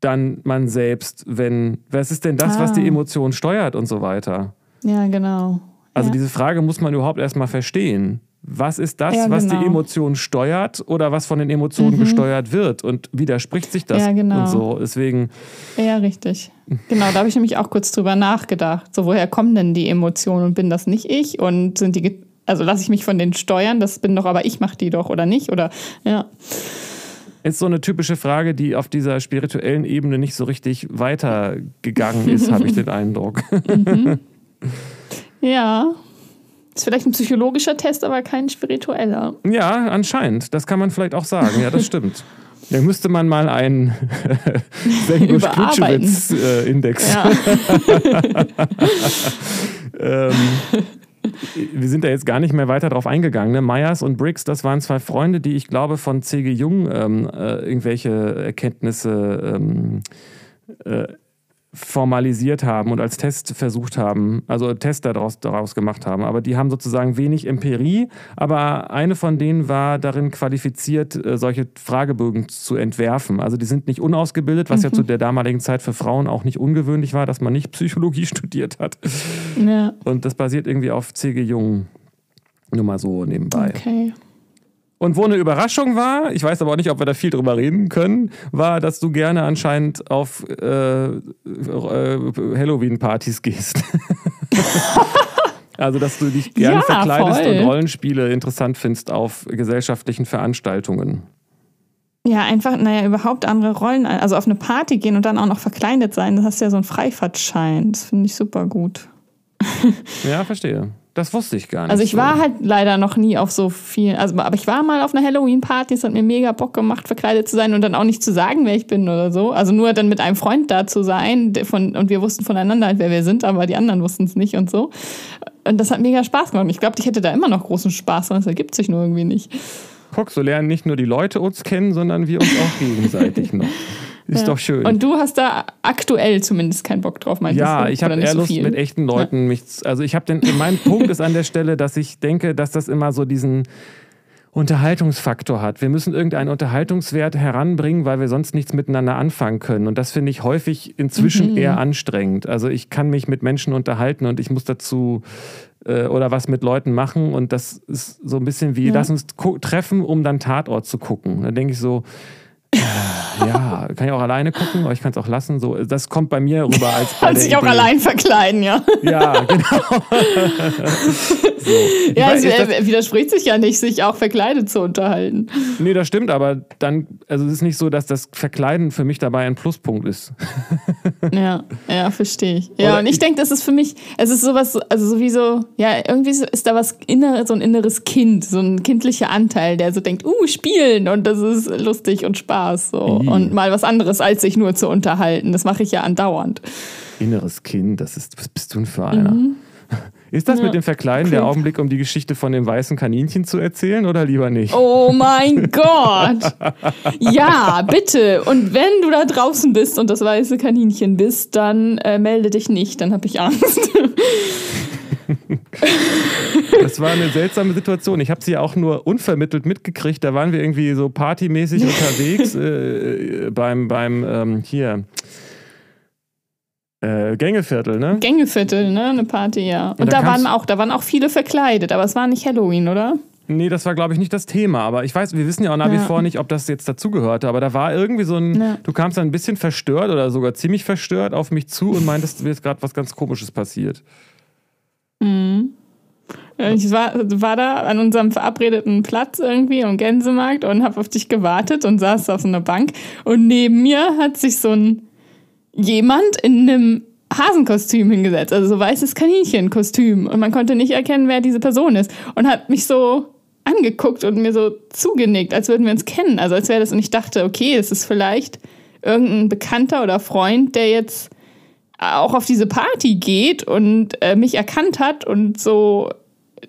[SPEAKER 1] dann man selbst, wenn, was ist denn das, was
[SPEAKER 2] Ah.
[SPEAKER 1] die Emotion steuert und so weiter?
[SPEAKER 2] Ja, genau.
[SPEAKER 1] Also
[SPEAKER 2] ja.
[SPEAKER 1] diese Frage muss man überhaupt erstmal verstehen. Was ist das,
[SPEAKER 2] Ja,
[SPEAKER 1] was die
[SPEAKER 2] genau.
[SPEAKER 1] Emotion steuert oder was von den Emotionen
[SPEAKER 2] Mhm.
[SPEAKER 1] gesteuert wird? Und widerspricht sich das
[SPEAKER 2] Ja, genau.
[SPEAKER 1] und so? Deswegen,
[SPEAKER 2] Ja, richtig. Genau, da habe ich nämlich auch kurz drüber nachgedacht. So, woher kommen denn die Emotionen und bin das nicht ich? Und sind die, also lasse ich mich von denen steuern? Das bin doch aber ich, mach die doch oder nicht? Oder, ja.
[SPEAKER 1] Ist so eine typische Frage, die auf dieser spirituellen Ebene nicht so richtig weitergegangen ist, habe ich den [LAUGHS] Eindruck.
[SPEAKER 2] Ja. Ist vielleicht ein psychologischer Test, aber kein spiritueller.
[SPEAKER 1] Ja, anscheinend. Das kann man vielleicht auch sagen. Ja, das stimmt. [LAUGHS] Dann müsste man mal einen [LAUGHS]
[SPEAKER 2] Überarbeiten.
[SPEAKER 1] Sengusch-Klutschewitz-Index.
[SPEAKER 2] Ja.
[SPEAKER 1] ähm, wir sind da jetzt gar nicht mehr weiter drauf eingegangen. Ne? Myers und Briggs, das waren zwei Freunde, die ich glaube von C.G. Jung ähm, äh, irgendwelche Erkenntnisse ähm, äh, formalisiert haben und als Test versucht haben, also Test daraus, daraus gemacht haben. Aber die haben sozusagen wenig Empirie, aber eine von denen war darin qualifiziert, äh, solche Fragebögen zu entwerfen. Also die sind nicht unausgebildet, was ja zu der damaligen Zeit für Frauen auch nicht ungewöhnlich war, dass man nicht Psychologie [LAUGHS] studiert hat.
[SPEAKER 2] ja.
[SPEAKER 1] Und das basiert irgendwie auf C.G. Jung. Nur mal so nebenbei.
[SPEAKER 2] Okay.
[SPEAKER 1] Und wo eine Überraschung war, ich weiß aber auch nicht, ob wir da viel drüber reden können, war, dass du gerne anscheinend auf äh, äh, Halloween-Partys gehst. [LAUGHS] also, dass du dich gerne
[SPEAKER 2] Ja,
[SPEAKER 1] verkleidest
[SPEAKER 2] voll.
[SPEAKER 1] und Rollenspiele interessant findest auf gesellschaftlichen Veranstaltungen.
[SPEAKER 2] Ja, einfach, naja, überhaupt andere Rollen, also auf eine Party gehen und dann auch noch verkleidet sein, das hast ja so einen Freifahrtschein. Das finde ich super gut.
[SPEAKER 1] Ja, verstehe. Das wusste ich gar nicht.
[SPEAKER 2] Also ich
[SPEAKER 1] so.
[SPEAKER 2] war halt leider noch nie auf so viel, also aber ich war mal auf einer Halloween-Party, es hat mir mega Bock gemacht, verkleidet zu sein und dann auch nicht zu sagen, wer ich bin oder so. Also nur dann mit einem Freund da zu sein von, und wir wussten voneinander halt, wer wir sind, aber die anderen wussten es nicht und so. Und das hat mega Spaß gemacht. Ich glaube, ich hätte da immer noch großen Spaß, sondern es ergibt sich nur irgendwie nicht.
[SPEAKER 1] Guck, so lernen nicht nur die Leute uns kennen, sondern wir uns auch gegenseitig noch. [LAUGHS] Ist
[SPEAKER 2] Ja.
[SPEAKER 1] doch schön.
[SPEAKER 2] Und du hast da aktuell zumindest keinen Bock drauf, meinst
[SPEAKER 1] Ja,
[SPEAKER 2] du?
[SPEAKER 1] ich habe eher
[SPEAKER 2] so
[SPEAKER 1] Lust
[SPEAKER 2] viel?
[SPEAKER 1] mit echten Leuten mich. z- Also ich habe den. Mein [LAUGHS] Punkt ist an der Stelle, dass ich denke, dass das immer so diesen Unterhaltungsfaktor hat. Wir müssen irgendeinen Unterhaltungswert heranbringen, weil wir sonst nichts miteinander anfangen können. Und das finde ich häufig inzwischen eher anstrengend. Also ich kann mich mit Menschen unterhalten und ich muss dazu äh, oder was mit Leuten machen. Und das ist so ein bisschen wie,
[SPEAKER 2] Ja.
[SPEAKER 1] lass uns treffen, um dann Tatort zu gucken. Da denke ich so, ja, kann ich auch alleine gucken, aber ich kann es auch lassen. So, das kommt bei mir rüber als bei
[SPEAKER 2] Kannst
[SPEAKER 1] der
[SPEAKER 2] dich auch
[SPEAKER 1] Idee.
[SPEAKER 2] allein verkleiden, ja.
[SPEAKER 1] Ja, genau. [LAUGHS] so.
[SPEAKER 2] Ja, es äh, widerspricht sich ja nicht, sich auch verkleidet zu unterhalten.
[SPEAKER 1] nee, das stimmt, aber dann, also es ist nicht so, dass das Verkleiden für mich dabei ein Pluspunkt ist. [LAUGHS]
[SPEAKER 2] Ja, ja, verstehe ich. Ja,
[SPEAKER 1] Oder
[SPEAKER 2] und ich
[SPEAKER 1] ich-
[SPEAKER 2] denke, das ist für mich, es ist sowas, also sowieso, ja, irgendwie ist da was inneres, so ein inneres Kind, so ein kindlicher Anteil, der so denkt, uh, spielen und das ist lustig und Spaß so.
[SPEAKER 1] Ih.
[SPEAKER 2] Und mal was anderes, als sich nur zu unterhalten. Das mache ich ja andauernd.
[SPEAKER 1] Inneres Kind, das ist, was bist du denn für einer? Ist das.
[SPEAKER 2] Ja,
[SPEAKER 1] mit dem Verkleiden der. Augenblick, um die Geschichte von dem weißen Kaninchen zu erzählen oder lieber nicht?
[SPEAKER 2] Oh mein [LAUGHS] Gott! Ja, bitte. Und wenn du da draußen bist und das weiße Kaninchen bist, dann äh, melde dich nicht, dann habe ich Angst. [LAUGHS]
[SPEAKER 1] Das war eine seltsame Situation. Ich habe sie auch nur unvermittelt mitgekriegt. Da waren wir irgendwie so partymäßig [LAUGHS] unterwegs äh, beim, beim ähm, hier äh, Gängeviertel, ne?
[SPEAKER 2] Gängeviertel, ne? Eine Party, ja. Und,
[SPEAKER 1] Und da
[SPEAKER 2] da, waren auch, da waren auch viele verkleidet, aber es war nicht Halloween, oder?
[SPEAKER 1] Nee, das war, glaube ich, nicht das Thema. Aber ich weiß, wir wissen ja auch nach wie
[SPEAKER 2] Ja.
[SPEAKER 1] vor nicht, ob das jetzt dazugehörte. Aber da war irgendwie so ein,
[SPEAKER 2] Ja.
[SPEAKER 1] du kamst dann ein bisschen verstört oder sogar ziemlich verstört auf mich zu und meintest, mir ist gerade was ganz Komisches passiert.
[SPEAKER 2] Ich war, war da an unserem verabredeten Platz irgendwie am Gänsemarkt und habe auf dich gewartet und saß auf so einer Bank. Und neben mir hat sich so ein jemand in einem Hasenkostüm hingesetzt, also so weißes Kaninchenkostüm. Und man konnte nicht erkennen, wer diese Person ist. Und hat mich so angeguckt und mir so zugenickt, als würden wir uns kennen. Also als wäre das. Und ich dachte, okay, es ist vielleicht irgendein Bekannter oder Freund, der jetzt auch auf diese Party geht und äh, mich erkannt hat und so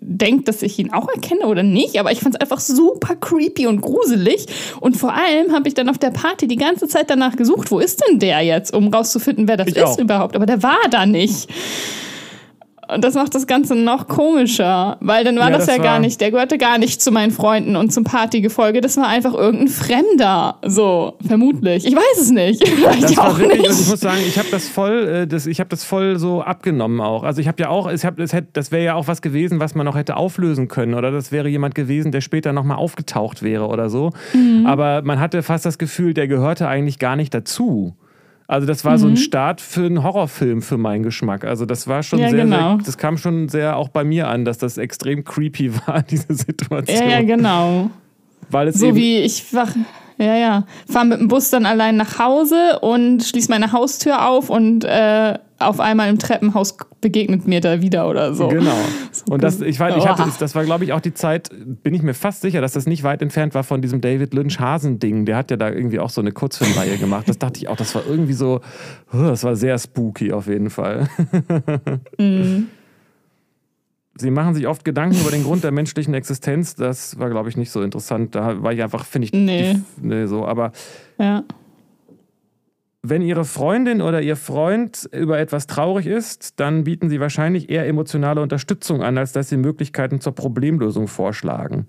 [SPEAKER 2] denkt, dass ich ihn auch erkenne oder nicht, aber ich fand es einfach super creepy und gruselig. Und vor allem habe ich dann auf der Party die ganze Zeit danach gesucht, wo ist denn der jetzt, um rauszufinden, wer das
[SPEAKER 1] Ich
[SPEAKER 2] ist
[SPEAKER 1] auch.
[SPEAKER 2] überhaupt. Aber der war da nicht. Und das macht das Ganze noch komischer, weil dann war
[SPEAKER 1] Ja,
[SPEAKER 2] das,
[SPEAKER 1] das
[SPEAKER 2] ja gar
[SPEAKER 1] war-
[SPEAKER 2] nicht, der gehörte gar nicht zu meinen Freunden und zum Partygefolge. Das war einfach irgendein Fremder. So, vermutlich. Ich weiß es nicht. [LAUGHS] Vielleicht
[SPEAKER 1] Das
[SPEAKER 2] auch
[SPEAKER 1] wirklich,
[SPEAKER 2] nicht.
[SPEAKER 1] und ich muss sagen, ich habe das voll, äh, das, ich habe das voll so abgenommen auch. Also ich habe ja auch, ich hab, das, hätte- das wäre ja auch was gewesen, was man noch hätte auflösen können. Oder das wäre jemand gewesen, der später nochmal aufgetaucht wäre oder so.
[SPEAKER 2] Mhm.
[SPEAKER 1] Aber man hatte fast das Gefühl, der gehörte eigentlich gar nicht dazu. Also das war so
[SPEAKER 2] Mhm.
[SPEAKER 1] ein Start für einen Horrorfilm für meinen Geschmack. Also das war schon
[SPEAKER 2] Ja,
[SPEAKER 1] sehr,
[SPEAKER 2] genau.
[SPEAKER 1] sehr, das kam schon sehr auch bei mir an, dass das extrem creepy [LAUGHS] war, diese Situation.
[SPEAKER 2] Ja, ja, genau.
[SPEAKER 1] Weil es
[SPEAKER 2] So wie ich wach, ja, ja, fahre mit dem Bus dann allein nach Hause und schließe meine Haustür auf und äh, auf einmal im Treppenhaus begegnet mir da wieder oder so.
[SPEAKER 1] Genau. [LAUGHS] Und das, ich weiß, ich hatte, das war, glaube ich, auch die Zeit, bin ich mir fast sicher, dass das nicht weit entfernt war von diesem David Lynch Hasen-Ding. Der hat ja da irgendwie auch so eine Kurzfilmreihe gemacht. Das dachte ich auch, das war irgendwie so, das war sehr spooky auf jeden Fall. [LAUGHS]
[SPEAKER 2] Mhm.
[SPEAKER 1] Sie machen sich oft Gedanken über den Grund der menschlichen Existenz. Das war, glaube ich, nicht so interessant. Da war ich einfach, finde ich,
[SPEAKER 2] Nee.
[SPEAKER 1] die- nee, so. Aber
[SPEAKER 2] Ja.
[SPEAKER 1] wenn Ihre Freundin oder Ihr Freund über etwas traurig ist, dann bieten Sie wahrscheinlich eher emotionale Unterstützung an, als dass Sie Möglichkeiten zur Problemlösung vorschlagen.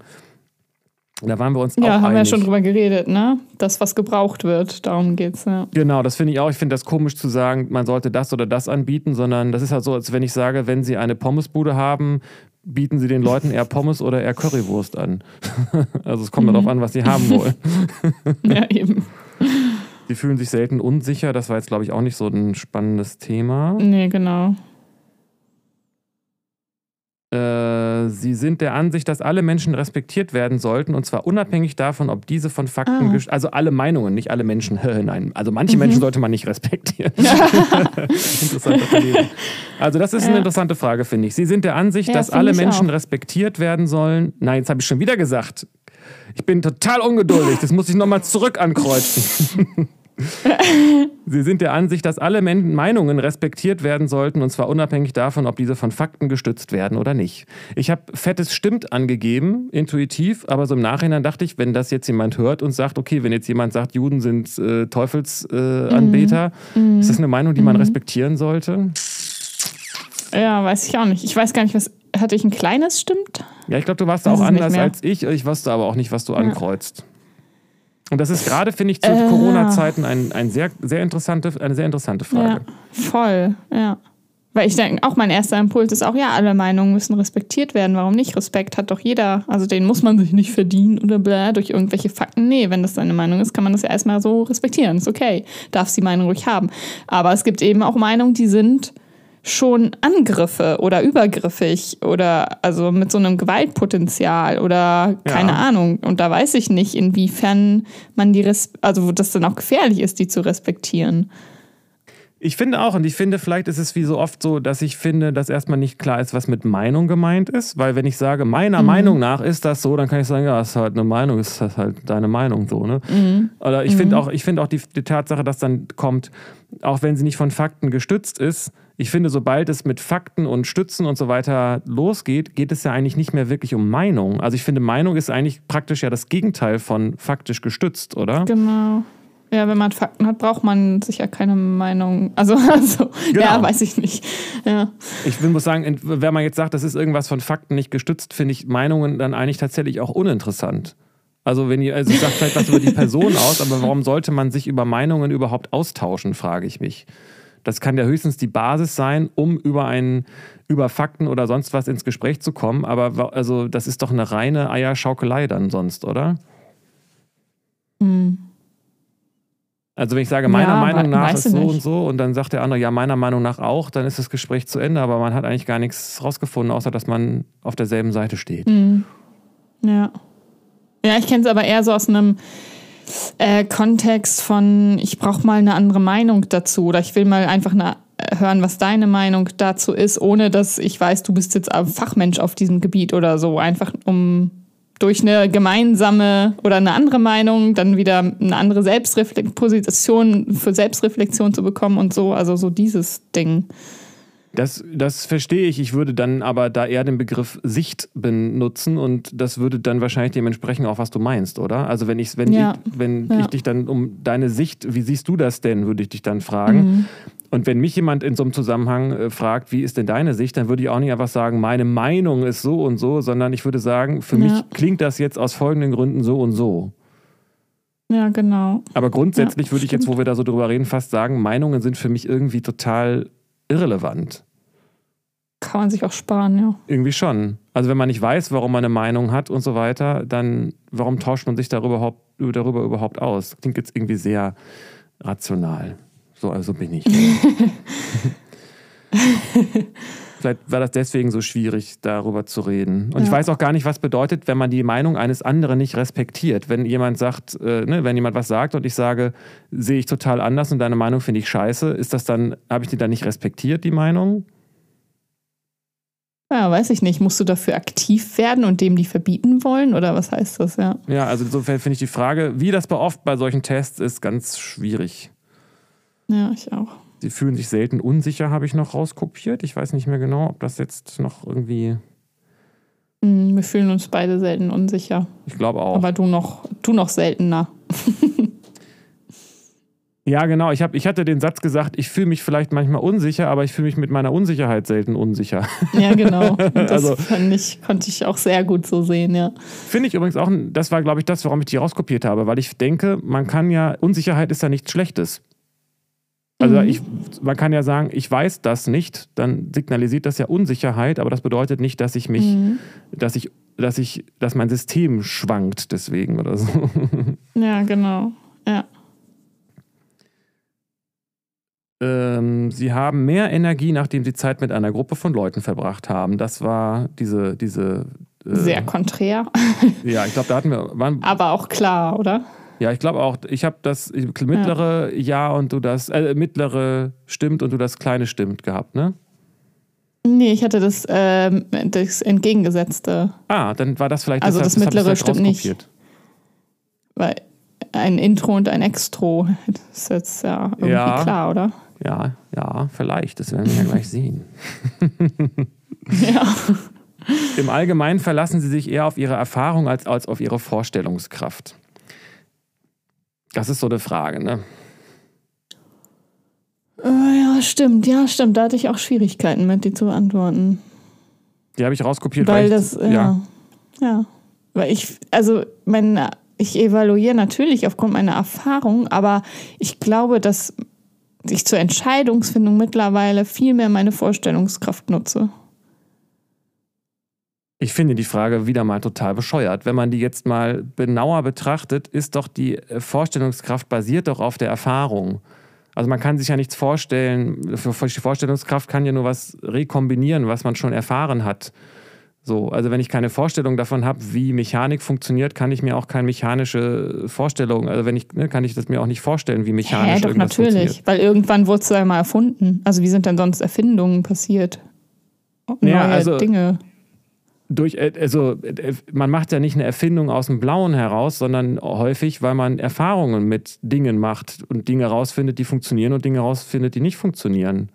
[SPEAKER 1] Da waren wir uns
[SPEAKER 2] Ja,
[SPEAKER 1] auch
[SPEAKER 2] haben wir ja schon drüber geredet, ne? Das, was gebraucht wird, darum geht's, ja.
[SPEAKER 1] Genau, das finde ich auch. Ich finde das komisch zu sagen, man sollte das oder das anbieten, sondern das ist halt so, als wenn ich sage, wenn Sie eine Pommesbude haben, bieten Sie den Leuten eher Pommes oder eher Currywurst an. [LAUGHS] also es kommt
[SPEAKER 2] Mhm.
[SPEAKER 1] darauf an, was sie haben wollen. [LAUGHS]
[SPEAKER 2] Ja, eben.
[SPEAKER 1] Sie fühlen sich selten unsicher. Das war jetzt, glaube ich, auch nicht so ein spannendes Thema.
[SPEAKER 2] Nee, genau.
[SPEAKER 1] Äh, sie sind der Ansicht, dass alle Menschen respektiert werden sollten und zwar unabhängig davon, ob diese von Fakten,
[SPEAKER 2] Ah.
[SPEAKER 1] also alle Meinungen, nicht alle Menschen. [LAUGHS] Nein, also manche
[SPEAKER 2] Mhm.
[SPEAKER 1] Menschen sollte man nicht respektieren. [LAUGHS] Interessante Verlegung. Also das ist eine
[SPEAKER 2] Ja.
[SPEAKER 1] interessante Frage, finde ich. Sie sind der Ansicht,
[SPEAKER 2] Ja,
[SPEAKER 1] dass alle Menschen
[SPEAKER 2] auch.
[SPEAKER 1] respektiert werden sollen. Nein, jetzt habe ich schon wieder gesagt. Ich bin total ungeduldig. Das muss ich nochmal zurück ankreuzen. [LAUGHS] [LAUGHS] Sie sind der Ansicht, dass alle Men Meinungen respektiert werden sollten, und zwar unabhängig davon, ob diese von Fakten gestützt werden oder nicht. Ich habe fettes Stimmt angegeben, intuitiv, aber so im Nachhinein dachte ich, wenn das jetzt jemand hört und sagt, okay, wenn jetzt jemand sagt, Juden sind äh, Teufelsanbeter, äh, Anbeter, ist das eine Meinung, die man respektieren sollte?
[SPEAKER 2] Ja, weiß ich auch nicht. Ich weiß gar nicht, was. Hatte ich ein kleines stimmt?
[SPEAKER 1] Ja, ich glaube, du warst
[SPEAKER 2] Weiß
[SPEAKER 1] auch anders als ich. Ich wusste aber auch nicht, was du ankreuzt. Und das ist gerade, finde ich, zu
[SPEAKER 2] Äh.
[SPEAKER 1] Corona-Zeiten ein, ein sehr, sehr interessante, eine sehr interessante
[SPEAKER 2] Ja,
[SPEAKER 1] Frage.
[SPEAKER 2] voll, ja. Weil ich denke, auch mein erster Impuls ist auch, ja, alle Meinungen müssen respektiert werden. Warum nicht? Respekt hat doch jeder. Also den muss man sich nicht verdienen oder bla durch irgendwelche Fakten. Nee, wenn das seine Meinung ist, kann man das ja erstmal so respektieren. Ist okay. Darf die Meinung ruhig haben. Aber es gibt eben auch Meinungen, die sind schon Angriffe oder übergriffig oder also mit so einem Gewaltpotenzial oder keine
[SPEAKER 1] Ja.
[SPEAKER 2] Ahnung. Und da weiß ich nicht, inwiefern man die, res also das dann auch gefährlich ist, die zu respektieren.
[SPEAKER 1] Ich finde auch, und ich finde, vielleicht ist es wie so oft so, dass ich finde, dass erstmal nicht klar ist, was mit Meinung gemeint ist. Weil wenn ich sage, meiner Meinung nach ist das so, dann kann ich sagen, ja, ist halt eine Meinung, ist das halt deine Meinung so, ne? Oder ich finde auch, ich finde auch die, die Tatsache, dass dann kommt, auch wenn sie nicht von Fakten gestützt ist, ich finde, sobald es mit Fakten und Stützen und so weiter losgeht, geht es ja eigentlich nicht mehr wirklich um Meinung. Also ich finde, Meinung ist eigentlich praktisch ja das Gegenteil von faktisch gestützt, oder?
[SPEAKER 2] Genau. Ja, wenn man Fakten hat, braucht man sicher keine Meinung. Also, [LAUGHS] also
[SPEAKER 1] Genau.
[SPEAKER 2] ja, weiß ich nicht. Ja.
[SPEAKER 1] Ich will- muss sagen, wenn man jetzt sagt, das ist irgendwas von Fakten nicht gestützt, finde ich Meinungen dann eigentlich tatsächlich auch uninteressant. Also wenn ihr, also sagt vielleicht was über die Person [LAUGHS] aus, aber warum sollte man sich über Meinungen überhaupt austauschen, frage ich mich. Das kann ja höchstens die Basis sein, um über einen, über Fakten oder sonst was ins Gespräch zu kommen. Aber also das ist doch eine reine Eierschaukelei dann sonst, oder? Also wenn ich sage, meiner
[SPEAKER 2] Ja,
[SPEAKER 1] Meinung nach ist so
[SPEAKER 2] nicht.
[SPEAKER 1] und so und dann sagt der andere, ja, meiner Meinung nach auch, dann ist das Gespräch zu Ende, aber man hat eigentlich gar nichts rausgefunden, außer dass man auf derselben Seite steht.
[SPEAKER 2] Ja. Ja, ich kenne es aber eher so aus einem äh, Kontext von, ich brauche mal eine andere Meinung dazu oder ich will mal einfach eine, äh, hören, was deine Meinung dazu ist, ohne dass ich weiß, du bist jetzt ein Fachmensch auf diesem Gebiet oder so. Einfach um durch eine gemeinsame oder eine andere Meinung dann wieder eine andere Selbstreflexion, Position für Selbstreflexion zu bekommen und so. Also so dieses Ding.
[SPEAKER 1] Das, das verstehe ich. Ich würde dann aber da eher den Begriff Sicht benutzen und das würde dann wahrscheinlich dementsprechend auch, was du meinst, oder? Also wenn ich, wenn
[SPEAKER 2] Ja.
[SPEAKER 1] ich, wenn
[SPEAKER 2] Ja.
[SPEAKER 1] ich dich dann um deine Sicht, wie siehst du das denn, würde ich dich dann fragen.
[SPEAKER 2] Mhm.
[SPEAKER 1] Und wenn mich jemand in so einem Zusammenhang äh, fragt, wie ist denn deine Sicht, dann würde ich auch nicht einfach sagen, meine Meinung ist so und so, sondern ich würde sagen, für
[SPEAKER 2] Ja.
[SPEAKER 1] mich klingt das jetzt aus folgenden Gründen so und so.
[SPEAKER 2] Ja, genau.
[SPEAKER 1] Aber grundsätzlich
[SPEAKER 2] Ja,
[SPEAKER 1] würde ich jetzt, wo wir da so drüber reden, fast sagen, Meinungen sind für mich irgendwie total irrelevant.
[SPEAKER 2] Kann man sich auch sparen, ja.
[SPEAKER 1] Irgendwie schon. Also wenn man nicht weiß, warum man eine Meinung hat und so weiter, dann warum tauscht man sich darüber überhaupt, darüber überhaupt aus? Klingt jetzt irgendwie sehr rational. So also bin ich. [LAUGHS] Vielleicht war das deswegen so schwierig, darüber zu reden. Und ich
[SPEAKER 2] Ja.
[SPEAKER 1] weiß auch gar nicht, was bedeutet, wenn man die Meinung eines anderen nicht respektiert. Wenn jemand sagt, äh, ne, wenn jemand was sagt und ich sage, sehe ich total anders und deine Meinung finde ich scheiße, ist das dann, habe ich die dann nicht respektiert, die Meinung?
[SPEAKER 2] Ja, weiß ich nicht. Musst du dafür aktiv werden und dem die verbieten wollen? Oder was heißt das, ja?
[SPEAKER 1] Ja, also insofern finde ich die Frage, wie das bei oft bei solchen Tests ist, ganz schwierig.
[SPEAKER 2] Ja, ich auch.
[SPEAKER 1] Sie fühlen sich selten unsicher, habe ich noch rauskopiert. Ich weiß nicht mehr genau, ob das jetzt noch irgendwie.
[SPEAKER 2] Hm, wir fühlen uns beide selten unsicher.
[SPEAKER 1] Ich glaube auch.
[SPEAKER 2] Aber du noch, du noch seltener.
[SPEAKER 1] ja, genau. Ich, hab, ich hatte den Satz gesagt, ich fühle mich vielleicht manchmal unsicher, aber ich fühle mich mit meiner Unsicherheit selten unsicher.
[SPEAKER 2] Ja, genau. [LAUGHS] Das
[SPEAKER 1] Also-
[SPEAKER 2] fand ich, konnte ich auch sehr gut so sehen, ja.
[SPEAKER 1] Finde ich übrigens auch, das war, glaube ich, das, warum ich die rauskopiert habe, weil ich denke, man kann ja, Unsicherheit ist ja nichts Schlechtes. Also
[SPEAKER 2] Mhm.
[SPEAKER 1] ich, man kann ja sagen, ich weiß das nicht, dann signalisiert das ja Unsicherheit, aber das bedeutet nicht, dass ich mich,
[SPEAKER 2] Mhm.
[SPEAKER 1] dass ich, dass ich, dass mein System schwankt deswegen oder so. [LAUGHS]
[SPEAKER 2] Ja, genau. Ja.
[SPEAKER 1] ähm, sie haben mehr Energie, nachdem sie Zeit mit einer Gruppe von Leuten verbracht haben. Das war diese, diese. äh,
[SPEAKER 2] Sehr konträr.
[SPEAKER 1] Ja, ich glaube, da hatten wir. Waren,
[SPEAKER 2] Aber auch klar, oder?
[SPEAKER 1] Ja, ich glaube auch, ich habe das mittlere ja. und du das, äh, mittlere stimmt und du das kleine stimmt gehabt, ne?
[SPEAKER 2] Nee, ich hatte das, ähm, das entgegengesetzte.
[SPEAKER 1] Ah, dann war das vielleicht
[SPEAKER 2] Also
[SPEAKER 1] deshalb-
[SPEAKER 2] das
[SPEAKER 1] ich
[SPEAKER 2] mittlere stimmt nicht. Weil ein Intro und ein Extro das ist jetzt ja irgendwie
[SPEAKER 1] Ja.
[SPEAKER 2] klar, oder?
[SPEAKER 1] Ja, ja, vielleicht, das werden wir ja gleich sehen. [LAUGHS]
[SPEAKER 2] Ja.
[SPEAKER 1] Im Allgemeinen verlassen sie sich eher auf ihre Erfahrung als, als auf ihre Vorstellungskraft. Das ist so eine Frage, ne?
[SPEAKER 2] Äh, ja, stimmt, ja, stimmt. Da hatte ich auch Schwierigkeiten mit, die zu beantworten.
[SPEAKER 1] Die habe ich rauskopiert,
[SPEAKER 2] Weil
[SPEAKER 1] ich,
[SPEAKER 2] das, ja. ja. Weil ich, also, mein, ich evaluiere natürlich aufgrund meiner Erfahrung, aber ich glaube, dass ich zur Entscheidungsfindung mittlerweile viel mehr meine Vorstellungskraft nutze.
[SPEAKER 1] Ich finde die Frage wieder mal total bescheuert. Wenn man die jetzt mal genauer betrachtet, ist doch die äh, Vorstellungskraft basiert doch auf der Erfahrung. Also man kann sich ja nichts vorstellen. Die Vorstellungskraft kann ja nur was rekombinieren, was man schon erfahren hat. So, also wenn ich keine Vorstellung davon habe, wie Mechanik funktioniert, kann ich mir auch keine mechanische Vorstellung, also wenn ich, ne, kann ich das mir auch nicht vorstellen, wie mechanisch
[SPEAKER 2] Hä, doch
[SPEAKER 1] irgendwas funktioniert.
[SPEAKER 2] natürlich, weil irgendwann wurde es ja mal erfunden. Also wie sind denn sonst Erfindungen passiert? Neue
[SPEAKER 1] Ja, also-
[SPEAKER 2] Dinge.
[SPEAKER 1] Durch, äh, also äh, man macht ja nicht eine Erfindung aus dem Blauen heraus, sondern häufig, weil man Erfahrungen mit Dingen macht und Dinge rausfindet, die funktionieren und Dinge rausfindet, die nicht funktionieren.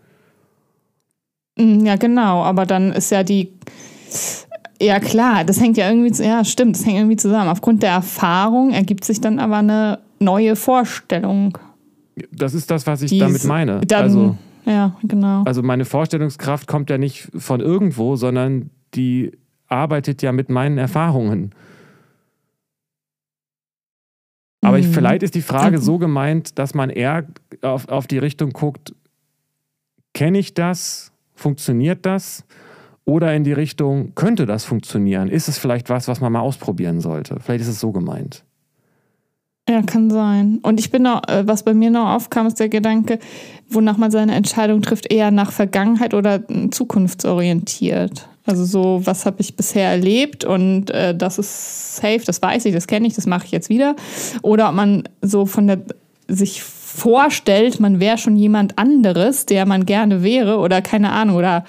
[SPEAKER 2] Mm, Ja, genau, aber dann ist ja die. Ja, klar, das hängt ja irgendwie, ja, stimmt, das hängt irgendwie zusammen. Aufgrund der Erfahrung ergibt sich dann aber eine neue Vorstellung.
[SPEAKER 1] Das ist das, was ich
[SPEAKER 2] Die
[SPEAKER 1] damit meine.
[SPEAKER 2] Dann,
[SPEAKER 1] also,
[SPEAKER 2] ja, genau.
[SPEAKER 1] also meine Vorstellungskraft kommt ja nicht von irgendwo, sondern die arbeitet ja mit meinen Erfahrungen. Aber ich,
[SPEAKER 2] Mhm.
[SPEAKER 1] vielleicht ist die Frage
[SPEAKER 2] Mhm.
[SPEAKER 1] so gemeint, dass man eher auf, auf die Richtung guckt, kenne ich das? Funktioniert das? Oder in die Richtung, könnte das funktionieren? Ist es vielleicht was, was man mal ausprobieren sollte? Vielleicht ist es so gemeint.
[SPEAKER 2] Ja, kann sein. Und ich bin noch, äh, was bei mir noch aufkam, ist der Gedanke, wonach man seine Entscheidung trifft, eher nach Vergangenheit oder äh, zukunftsorientiert. Also so, was habe ich bisher erlebt und äh, das ist safe, das weiß ich, das kenne ich, das mache ich jetzt wieder. Oder ob man so von der sich vorstellt, man wäre schon jemand anderes, der man gerne wäre oder keine Ahnung oder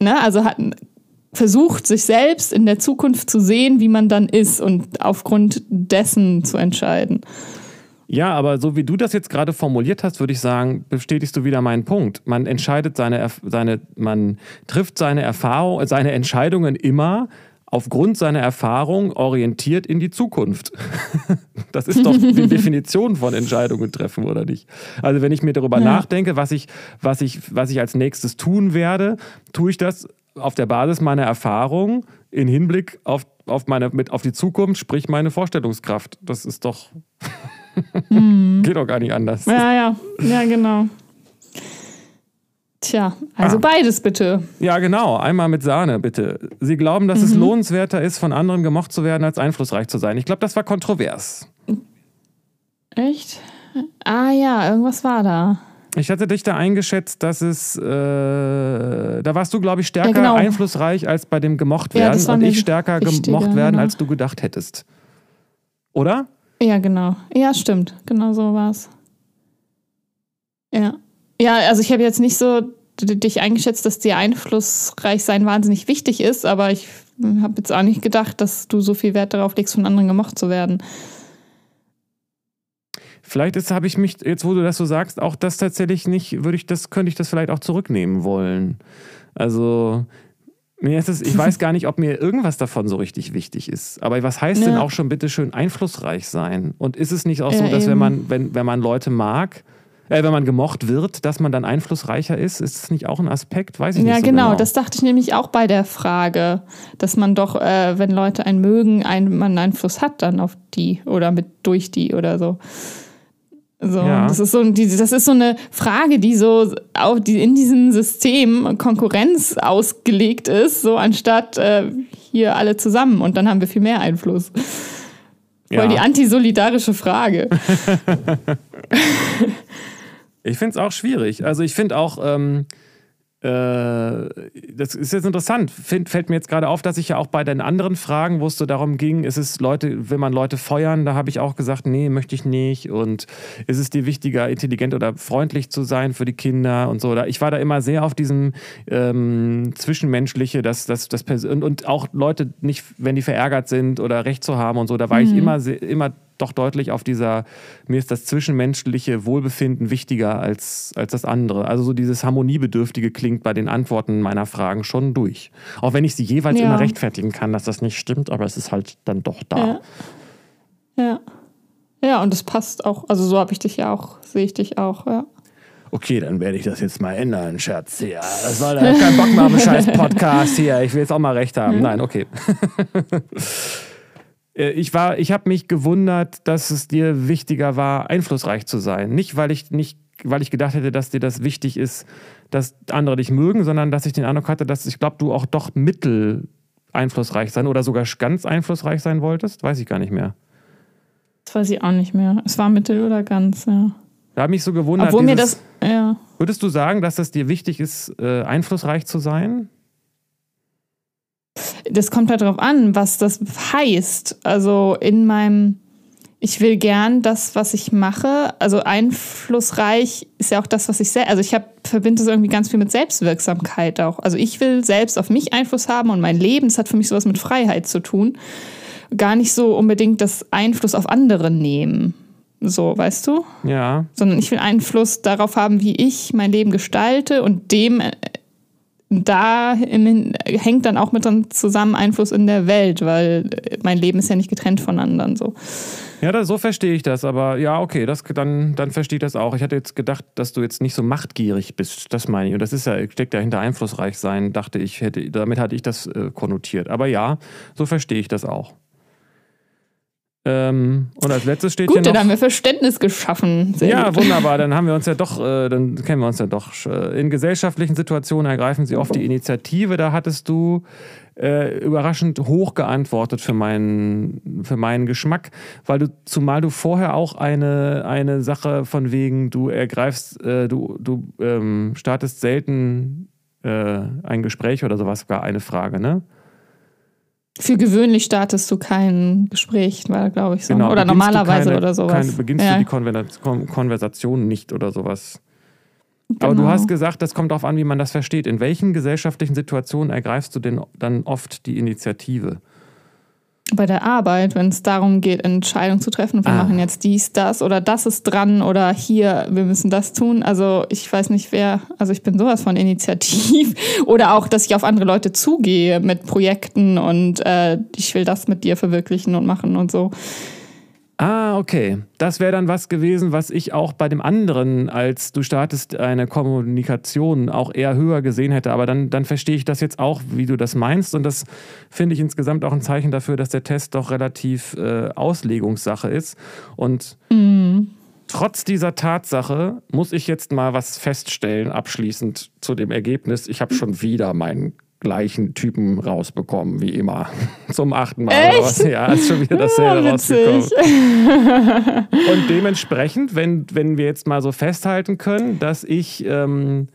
[SPEAKER 2] ne, also hat versucht, sich selbst in der Zukunft zu sehen, wie man dann ist und aufgrund dessen zu entscheiden.
[SPEAKER 1] Ja, aber so wie du das jetzt gerade formuliert hast, würde ich sagen, bestätigst du wieder meinen Punkt. Man entscheidet seine, seine man trifft seine Erfahrung, seine Entscheidungen immer aufgrund seiner Erfahrung orientiert in die Zukunft. [LAUGHS] Das ist doch [LAUGHS] die Definition von Entscheidungen treffen, oder nicht? Also wenn ich mir darüber ja. nachdenke, was ich, was, ich, was ich als nächstes tun werde, tue ich das auf der Basis meiner Erfahrung in Hinblick auf, auf, meine, mit, auf die Zukunft, sprich meine Vorstellungskraft. Das ist doch. Mhm. Geht doch gar nicht anders.
[SPEAKER 2] Ja, ja, ja, genau. Tja, also ah. beides bitte.
[SPEAKER 1] Ja, genau. Einmal mit Sahne, bitte. Sie glauben, dass mhm. es lohnenswerter ist, von anderen gemocht zu werden, als einflussreich zu sein. Ich glaube, das war kontrovers.
[SPEAKER 2] Echt? Ah ja, irgendwas war da.
[SPEAKER 1] Ich hatte dich da eingeschätzt, dass es, äh, da warst du, glaube ich, stärker ja, genau. einflussreich als bei dem gemocht werden ja, und ich stärker gemocht werden, genau. als du gedacht hättest. Oder?
[SPEAKER 2] Ja, genau. Ja, stimmt. Genau so war es. Ja. Ja, also ich habe jetzt nicht so dich eingeschätzt, dass dir einflussreich sein wahnsinnig wichtig ist, aber ich habe jetzt auch nicht gedacht, dass du so viel Wert darauf legst, von anderen gemocht zu werden.
[SPEAKER 1] Vielleicht habe ich mich, jetzt wo du das so sagst, auch das tatsächlich nicht, würde ich das, könnte ich das vielleicht auch zurücknehmen wollen. Also, mir ist es, ich weiß [LAUGHS] gar nicht, ob mir irgendwas davon so richtig wichtig ist. Aber was heißt ja. denn auch schon bitte schön einflussreich sein? Und ist es nicht auch so, ja, dass wenn man, wenn, wenn man Leute mag, äh, wenn man gemocht wird, dass man dann einflussreicher ist? Ist das nicht auch ein Aspekt? Weiß ich
[SPEAKER 2] ja,
[SPEAKER 1] nicht.
[SPEAKER 2] Ja, so genau. genau. Das dachte ich nämlich auch bei der Frage, dass man doch, äh, wenn Leute einen mögen, einen, man Einfluss hat dann auf die oder mit durch die oder so. So, ja. das, ist so, das ist so eine Frage, die so auch die in diesem System Konkurrenz ausgelegt ist, so anstatt äh, hier alle zusammen und dann haben wir viel mehr Einfluss. Voll ja. die antisolidarische Frage. [LAUGHS] [LAUGHS]
[SPEAKER 1] ich finde es auch schwierig. Also ich finde auch, ähm, äh, das ist jetzt interessant. Fällt mir jetzt gerade auf, dass ich ja auch bei den anderen Fragen, wo es so darum ging, ist es Leute, will man Leute feuern, da habe ich auch gesagt, nee, möchte ich nicht. Und ist es dir wichtiger, intelligent oder freundlich zu sein für die Kinder und so. Ich war da immer sehr auf diesem ähm, Zwischenmenschliche, dass das, das und, und auch Leute nicht, wenn die verärgert sind oder Recht zu haben und so, da war mhm. ich immer, immer doch deutlich auf dieser, mir ist das zwischenmenschliche Wohlbefinden wichtiger als, als das andere. Also so dieses Harmoniebedürftige klingt bei den Antworten meiner Fragen schon durch. Auch wenn ich sie jeweils ja. immer rechtfertigen kann, dass das nicht stimmt, aber es ist halt dann doch da.
[SPEAKER 2] Ja. Ja, ja und es passt auch. Also so habe ich dich ja auch, sehe ich dich auch, ja.
[SPEAKER 1] Okay, dann werde ich das jetzt mal ändern, Schatz. Ja, das war kein Bock mehr auf einen scheiß Podcast hier. Ich will jetzt auch mal recht haben. Nein, okay. [LAUGHS] Äh, ich war, ich habe mich gewundert, dass es dir wichtiger war, einflussreich zu sein. Nicht, weil ich nicht, weil ich gedacht hätte, dass dir das wichtig ist, dass andere dich mögen, sondern dass ich den Eindruck hatte, dass ich glaube, du auch doch mittel einflussreich sein oder sogar ganz einflussreich sein wolltest. Weiß ich gar nicht mehr.
[SPEAKER 2] Das weiß ich auch nicht mehr. Es war mittel oder ganz, ja.
[SPEAKER 1] Da habe ich mich so gewundert.
[SPEAKER 2] Obwohl dieses, mir das, ja.
[SPEAKER 1] Würdest du sagen, dass es dir wichtig ist, äh, einflussreich zu sein?
[SPEAKER 2] Das kommt halt darauf an, was das heißt. Also in meinem, ich will gern das, was ich mache. Also einflussreich ist ja auch das, was ich selbst, also ich habe verbinde das irgendwie ganz viel mit Selbstwirksamkeit auch. Also ich will selbst auf mich Einfluss haben und mein Leben, das hat für mich sowas mit Freiheit zu tun. Gar nicht so unbedingt das Einfluss auf andere nehmen. So, weißt du?
[SPEAKER 1] Ja.
[SPEAKER 2] Sondern ich will Einfluss darauf haben, wie ich mein Leben gestalte und dem da hängt dann auch mit dann zusammen Einfluss in der Welt, weil mein Leben ist ja nicht getrennt von anderen so.
[SPEAKER 1] Ja, das, so verstehe ich das, aber ja, okay, das, dann, dann verstehe ich das auch. Ich hatte jetzt gedacht, dass du jetzt nicht so machtgierig bist, das meine ich. Und das ist ja, steckt ja hinter einflussreich sein, dachte ich, hätte, damit hatte ich das äh, konnotiert. Aber ja, so verstehe ich das auch. Ähm, und als letztes steht
[SPEAKER 2] Gut,
[SPEAKER 1] hier noch...
[SPEAKER 2] dann haben wir Verständnis geschaffen.
[SPEAKER 1] Sehr ja, gut. wunderbar. Dann haben wir uns ja doch, äh, dann kennen wir uns ja doch. In gesellschaftlichen Situationen ergreifen sie oft die Initiative. Da hattest du äh, überraschend hoch geantwortet für meinen, für meinen Geschmack, weil du, zumal du vorher auch eine, eine Sache von wegen, du ergreifst, äh, du, du ähm, startest selten äh, ein Gespräch oder sowas, war eine Frage, ne?
[SPEAKER 2] Für gewöhnlich startest du kein Gespräch, war glaube ich so. Genau, oder normalerweise keine, oder sowas. Keine,
[SPEAKER 1] beginnst ja. du die Konversation nicht oder sowas. Genau. Aber du genau. hast gesagt, das kommt darauf an, wie man das versteht. In welchen gesellschaftlichen Situationen ergreifst du denn dann oft die Initiative?
[SPEAKER 2] Bei der Arbeit, wenn es darum geht, Entscheidungen zu treffen, wir ah. machen jetzt dies, das oder das ist dran oder hier, wir müssen das tun. Also ich weiß nicht, wer, also ich bin sowas von initiativ [LAUGHS] oder auch, dass ich auf andere Leute zugehe mit Projekten und äh, ich will das mit dir verwirklichen und machen und so.
[SPEAKER 1] Ah, okay. Das wäre dann was gewesen, was ich auch bei dem anderen, als du startest eine Kommunikation, auch eher höher gesehen hätte. Aber dann, dann verstehe ich das jetzt auch, wie du das meinst. Und das finde ich insgesamt auch ein Zeichen dafür, dass der Test doch relativ äh, Auslegungssache ist. Und mhm. trotz dieser Tatsache muss ich jetzt mal was feststellen, abschließend zu dem Ergebnis. Ich habe schon wieder meinen gleichen Typen rausbekommen, wie immer. [LAUGHS] Zum achten Mal.
[SPEAKER 2] Echt?
[SPEAKER 1] Ja, ist schon wieder dasselbe [LAUGHS] ja, rausgekommen. [LAUGHS] Und dementsprechend, wenn, wenn wir jetzt mal so festhalten können, dass ich ähm,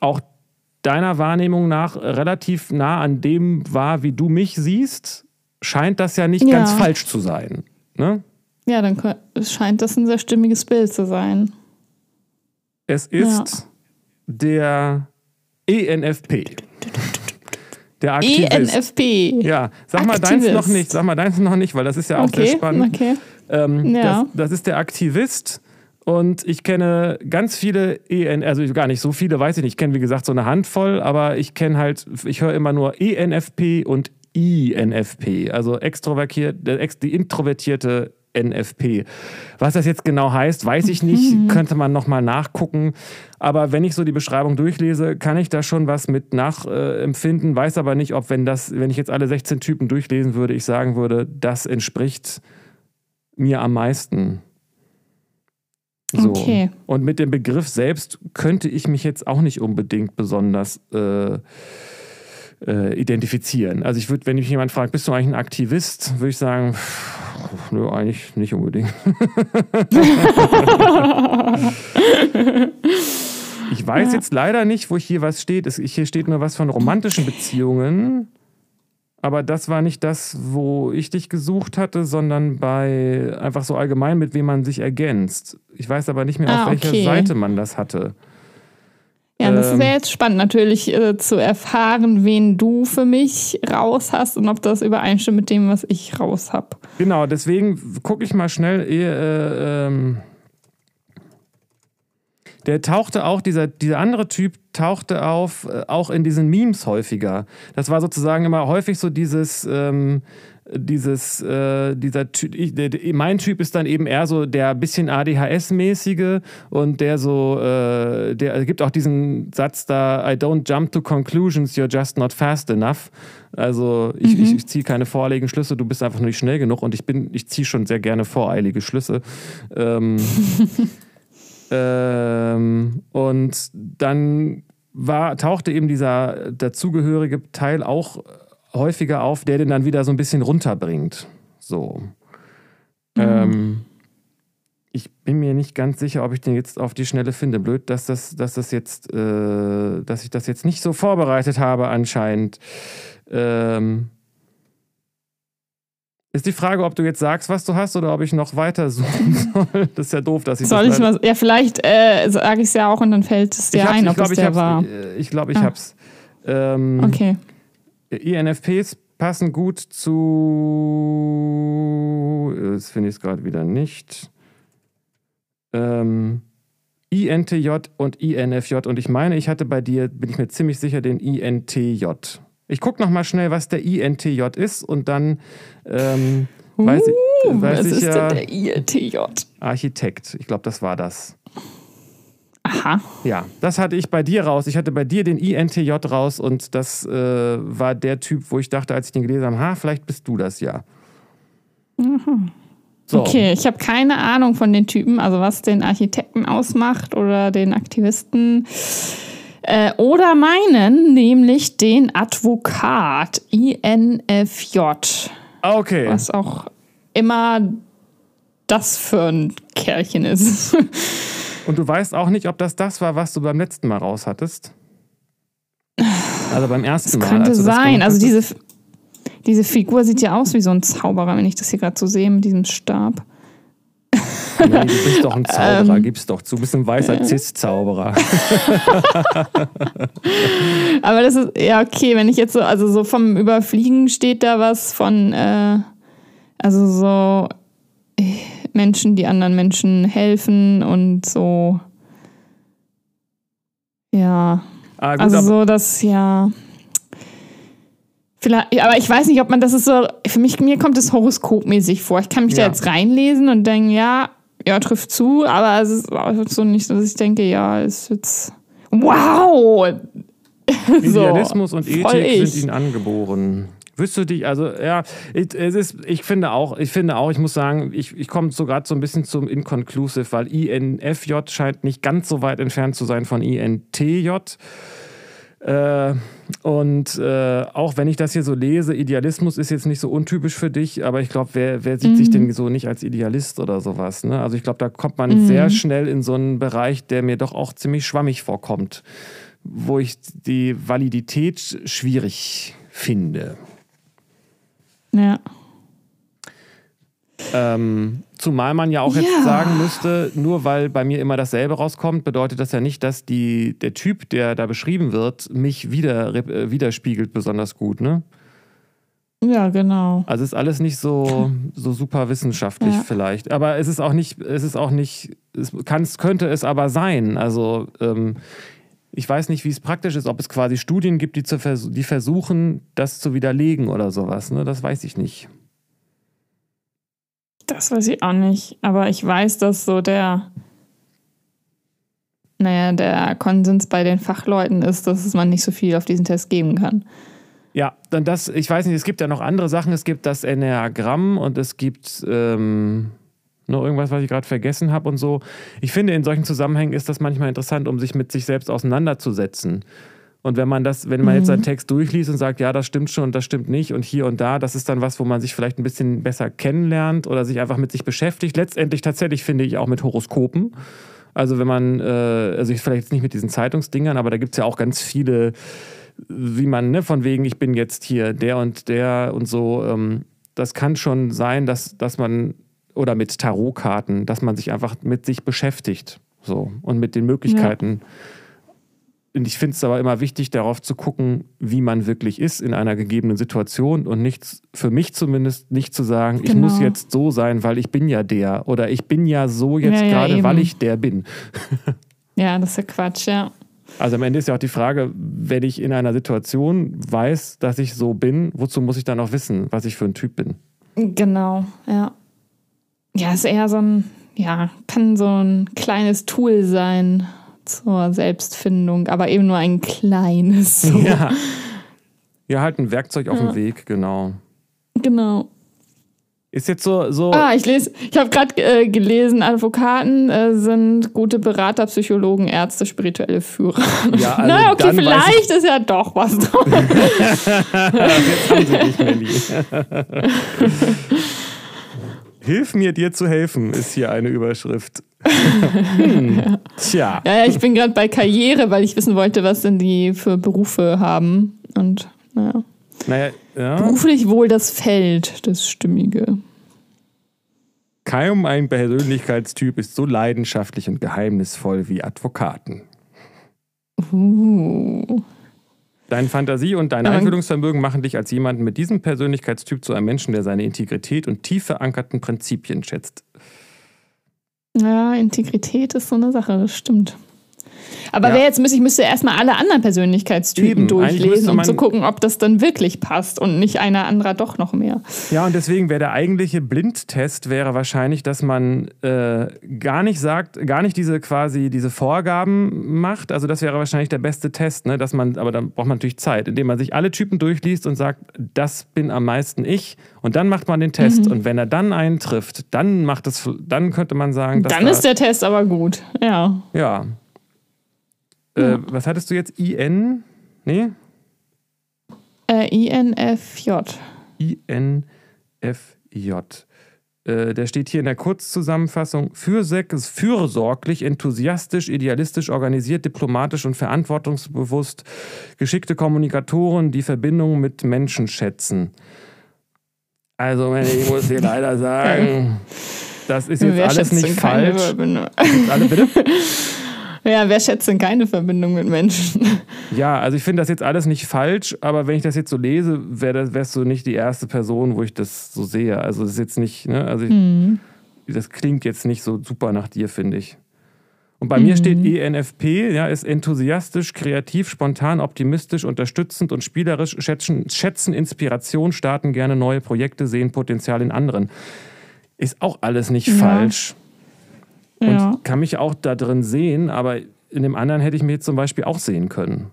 [SPEAKER 1] auch deiner Wahrnehmung nach relativ nah an dem war, wie du mich siehst, scheint das ja nicht ja. ganz falsch zu sein. Ne?
[SPEAKER 2] Ja, dann scheint das ein sehr stimmiges Bild zu sein.
[SPEAKER 1] Es ist ja. der ENFP. Der Aktivist.
[SPEAKER 2] ENFP.
[SPEAKER 1] Ja, sag mal Aktivist. deins noch nicht, sag mal deins noch nicht, weil das ist ja auch okay, sehr spannend. Okay. Ähm, ja. das, das ist der Aktivist und ich kenne ganz viele EN, also gar nicht so viele, weiß ich nicht. Ich kenne wie gesagt so eine Handvoll, aber ich kenne halt, ich höre immer nur ENFP und INFP, also extrovertiert, die introvertierte NFP. Was das jetzt genau heißt, weiß ich nicht, mhm. [LAUGHS] könnte man nochmal nachgucken. Aber wenn ich so die Beschreibung durchlese, kann ich da schon was mit nachempfinden, äh, weiß aber nicht, ob wenn das, wenn ich jetzt alle 16 Typen durchlesen würde, ich sagen würde, das entspricht mir am meisten. So. Okay. Und mit dem Begriff selbst könnte ich mich jetzt auch nicht unbedingt besonders äh, äh, identifizieren. Also ich würde, wenn mich jemand fragt, bist du eigentlich ein Aktivist, würde ich sagen, pff, nö, eigentlich nicht unbedingt. [LAUGHS] ich weiß ja. jetzt leider nicht, wo hier was steht. hier steht nur was von romantischen Beziehungen. Aber das war nicht das, wo ich dich gesucht hatte, sondern bei einfach so allgemein, mit wem man sich ergänzt. Ich weiß aber nicht mehr, ah, auf welcher okay. Seite man das hatte.
[SPEAKER 2] Ja, das ähm, wäre jetzt spannend natürlich äh, zu erfahren, wen du für mich raus hast und ob das übereinstimmt mit dem, was ich raus habe.
[SPEAKER 1] Genau, deswegen gucke ich mal schnell. Äh, ähm, der tauchte auch, dieser, dieser andere Typ tauchte auf, äh, auch in diesen Memes häufiger. Das war sozusagen immer häufig so dieses, ähm, dieses, äh, dieser Typ, mein Typ ist dann eben eher so der bisschen ADHS-mäßige und der so, äh, der gibt auch diesen Satz da, I don't jump to conclusions, you're just not fast enough. Also ich, mhm. ich, ich ziehe keine voreiligen Schlüsse, du bist einfach nur nicht schnell genug und ich bin, ich ziehe schon sehr gerne voreilige Schlüsse. Ähm, [LAUGHS] ähm, und dann war, tauchte eben dieser dazugehörige Teil auch häufiger auf, der den dann wieder so ein bisschen runterbringt. So. Mhm. Ähm, ich bin mir nicht ganz sicher, ob ich den jetzt auf die Schnelle finde. Blöd, dass das, dass das jetzt, äh, dass ich das jetzt nicht so vorbereitet habe anscheinend. Ähm, ist die Frage, ob du jetzt sagst, was du hast, oder ob ich noch weiter [LAUGHS] suchen soll. Das ist ja doof, dass ich
[SPEAKER 2] soll das. Ich mal, ja, vielleicht äh, sage ich es ja auch und dann fällt es dir ein, ob glaub, es der war.
[SPEAKER 1] Äh, ich glaube, ich ah. hab's.
[SPEAKER 2] Ähm, okay.
[SPEAKER 1] INFPs passen gut zu. Jetzt finde ich es gerade wieder nicht. Ähm, INTJ und INFJ. Und ich meine, ich hatte bei dir, bin ich mir ziemlich sicher, den INTJ. Ich gucke nochmal schnell, was der INTJ ist und dann ähm, uh, weiß, ich, weiß
[SPEAKER 2] was
[SPEAKER 1] ich
[SPEAKER 2] ist
[SPEAKER 1] ja.
[SPEAKER 2] Denn der INTJ?
[SPEAKER 1] Architekt. Ich glaube, das war das.
[SPEAKER 2] Aha.
[SPEAKER 1] Ja, das hatte ich bei dir raus. Ich hatte bei dir den INTJ raus und das äh, war der Typ, wo ich dachte, als ich den gelesen habe, ha, vielleicht bist du das ja.
[SPEAKER 2] Mhm. So. Okay, ich habe keine Ahnung von den Typen, also was den Architekten ausmacht oder den Aktivisten. Äh, oder meinen, nämlich den Advokat, INFJ.
[SPEAKER 1] Okay.
[SPEAKER 2] Was auch immer das für ein Kerlchen ist. [LAUGHS]
[SPEAKER 1] Und du weißt auch nicht, ob das das war, was du beim letzten Mal raus hattest? Also beim ersten
[SPEAKER 2] das
[SPEAKER 1] Mal.
[SPEAKER 2] Könnte sein. Also diese, diese Figur sieht ja aus wie so ein Zauberer, wenn ich das hier gerade so sehe mit diesem Stab.
[SPEAKER 1] Nee, du bist doch ein [LAUGHS] Zauberer, ähm, gib's doch zu. Du bist ein weißer Cis-Zauberer. [LAUGHS]
[SPEAKER 2] Aber das ist, ja, okay, wenn ich jetzt so, also so vom Überfliegen steht da was von, äh, also so äh, Menschen, die anderen Menschen helfen und so. Ja. Ah, gut, also so, dass, ja. Vielleicht, aber ich weiß nicht, ob man das ist so, für mich, mir kommt es horoskopmäßig vor. Ich kann mich ja. da jetzt reinlesen und denken, ja, ja, trifft zu, aber es ist so nicht, dass ich denke, ja, es wird wow! [LAUGHS]
[SPEAKER 1] Idealismus so, und Ethik sind ihnen angeboren. Wirst du dich, also ja, es ist, ich finde auch, ich finde auch, ich muss sagen, ich, ich komme so gerade so ein bisschen zum Inconclusive, weil INFJ scheint nicht ganz so weit entfernt zu sein von INTJ. Äh, und äh, auch wenn ich das hier so lese, Idealismus ist jetzt nicht so untypisch für dich, aber ich glaube, wer, wer sieht mhm. sich denn so nicht als Idealist oder sowas? Ne? Also ich glaube, da kommt man mhm. sehr schnell in so einen Bereich, der mir doch auch ziemlich schwammig vorkommt, wo ich die Validität schwierig finde.
[SPEAKER 2] Ja.
[SPEAKER 1] Ähm, zumal man ja auch ja. jetzt sagen müsste, nur weil bei mir immer dasselbe rauskommt, bedeutet das ja nicht, dass die, der Typ, der da beschrieben wird, mich wieder, äh, widerspiegelt besonders gut, ne?
[SPEAKER 2] Ja, genau.
[SPEAKER 1] Also ist alles nicht so, so super wissenschaftlich ja. vielleicht. Aber es ist auch nicht, es ist auch nicht, es kann, könnte es aber sein. Also ähm, ich weiß nicht, wie es praktisch ist, ob es quasi Studien gibt, die, zu vers die versuchen, das zu widerlegen oder sowas. Ne? Das weiß ich nicht.
[SPEAKER 2] Das weiß ich auch nicht. Aber ich weiß, dass so der, naja, der Konsens bei den Fachleuten ist, dass man nicht so viel auf diesen Test geben kann.
[SPEAKER 1] Ja, dann das, ich weiß nicht, es gibt ja noch andere Sachen. Es gibt das Enneagramm und es gibt ähm, noch irgendwas, was ich gerade vergessen habe und so. Ich finde, in solchen Zusammenhängen ist das manchmal interessant, um sich mit sich selbst auseinanderzusetzen. Und wenn man das, wenn man mhm. jetzt einen Text durchliest und sagt, ja, das stimmt schon und das stimmt nicht und hier und da, das ist dann was, wo man sich vielleicht ein bisschen besser kennenlernt oder sich einfach mit sich beschäftigt. Letztendlich tatsächlich finde ich auch mit Horoskopen. Also wenn man, äh, also ich vielleicht jetzt nicht mit diesen Zeitungsdingern, aber da gibt es ja auch ganz viele, wie man, ne, von wegen, ich bin jetzt hier der und der und so. Ähm, das kann schon sein, dass, dass man, oder mit Tarotkarten, dass man sich einfach mit sich beschäftigt. So, und mit den Möglichkeiten. Ja und ich finde es aber immer wichtig, darauf zu gucken, wie man wirklich ist in einer gegebenen Situation und nicht, für mich zumindest, nicht zu sagen, genau. ich muss genau. jetzt so sein, weil ich bin ja der oder ich bin ja so jetzt ja, gerade, ja, weil ich der bin. [LAUGHS]
[SPEAKER 2] ja, das ist ja Quatsch, ja.
[SPEAKER 1] Also am Ende ist ja auch die Frage, wenn ich in einer Situation weiß, dass ich so bin, wozu muss ich dann auch wissen, was ich für ein Typ bin?
[SPEAKER 2] Genau, ja. Ja, ist eher so ein, ja, kann so ein kleines Tool sein, zur Selbstfindung, aber eben nur ein kleines. [LAUGHS] So.
[SPEAKER 1] Ja. ja, halt ein Werkzeug auf ja. dem Weg, genau.
[SPEAKER 2] Genau.
[SPEAKER 1] Ist jetzt so. so
[SPEAKER 2] ah, ich lese, ich habe gerade äh, gelesen, Advokaten äh, sind gute Berater, Psychologen, Ärzte, spirituelle Führer. Ja, [LAUGHS] also Na, okay, vielleicht ist ja doch was [LAUGHS] dran. jetzt haben sie dich, Melli.
[SPEAKER 1] Hilf mir, dir zu helfen, ist hier eine Überschrift.
[SPEAKER 2] hm. Tja. Ja, ja, ich bin gerade bei Karriere, weil ich wissen wollte, was denn die für Berufe haben. Und naja.
[SPEAKER 1] Naja, ja.
[SPEAKER 2] Beruflich wohl das Feld, das Stimmige.
[SPEAKER 1] Kaum ein Persönlichkeitstyp ist so leidenschaftlich und geheimnisvoll wie Advokaten. Uh. Deine Fantasie und dein Einfühlungsvermögen machen dich als jemanden mit diesem Persönlichkeitstyp zu einem Menschen, der seine Integrität und tief verankerten Prinzipien schätzt.
[SPEAKER 2] Ja, Integrität ist so eine Sache, das stimmt. Aber ja. wer jetzt müsste, ich müsste erstmal alle anderen Persönlichkeitstypen Eben. durchlesen, um zu gucken, ob das dann wirklich passt und nicht einer anderer doch noch mehr.
[SPEAKER 1] Ja, und deswegen wäre der eigentliche Blindtest wäre wahrscheinlich, dass man äh, gar nicht sagt, gar nicht diese quasi diese Vorgaben macht. Also das wäre wahrscheinlich der beste Test, ne? Dass man, aber dann braucht man natürlich Zeit, indem man sich alle Typen durchliest und sagt, das bin am meisten ich. Und dann macht man den Test. Mhm. Und wenn er dann eintrifft, dann macht es, dann könnte man sagen,
[SPEAKER 2] dann ist der Test aber gut. Ja.
[SPEAKER 1] Ja. Äh, was hattest du jetzt? IN? Nee?
[SPEAKER 2] Äh, INFJ.
[SPEAKER 1] INFJ. Äh, der steht hier in der Kurzzusammenfassung: fürsorglich, enthusiastisch, idealistisch, organisiert, diplomatisch und verantwortungsbewusst, geschickte Kommunikatoren, die Verbindung mit Menschen schätzen. Also, ich muss dir leider [LAUGHS] sagen. Das ist jetzt
[SPEAKER 2] Wer
[SPEAKER 1] alles nicht falsch. Alle bitte? [LAUGHS]
[SPEAKER 2] Ja, wer schätzt denn keine Verbindung mit Menschen?
[SPEAKER 1] Ja, also ich finde das jetzt alles nicht falsch, aber wenn ich das jetzt so lese, wär wärst du nicht die erste Person, wo ich das so sehe. Also das ist jetzt nicht, ne, also ich,
[SPEAKER 2] Mhm.
[SPEAKER 1] das klingt jetzt nicht so super nach dir, finde ich. Und bei mir steht E ENFP, ja, ist enthusiastisch, kreativ, spontan, optimistisch, unterstützend und spielerisch, schätzen, schätzen Inspiration, starten gerne neue Projekte, sehen Potenzial in anderen. Ist auch alles nicht
[SPEAKER 2] Ja.
[SPEAKER 1] falsch und
[SPEAKER 2] Ja.
[SPEAKER 1] kann mich auch da drin sehen, aber in dem anderen hätte ich mich jetzt zum Beispiel auch sehen können.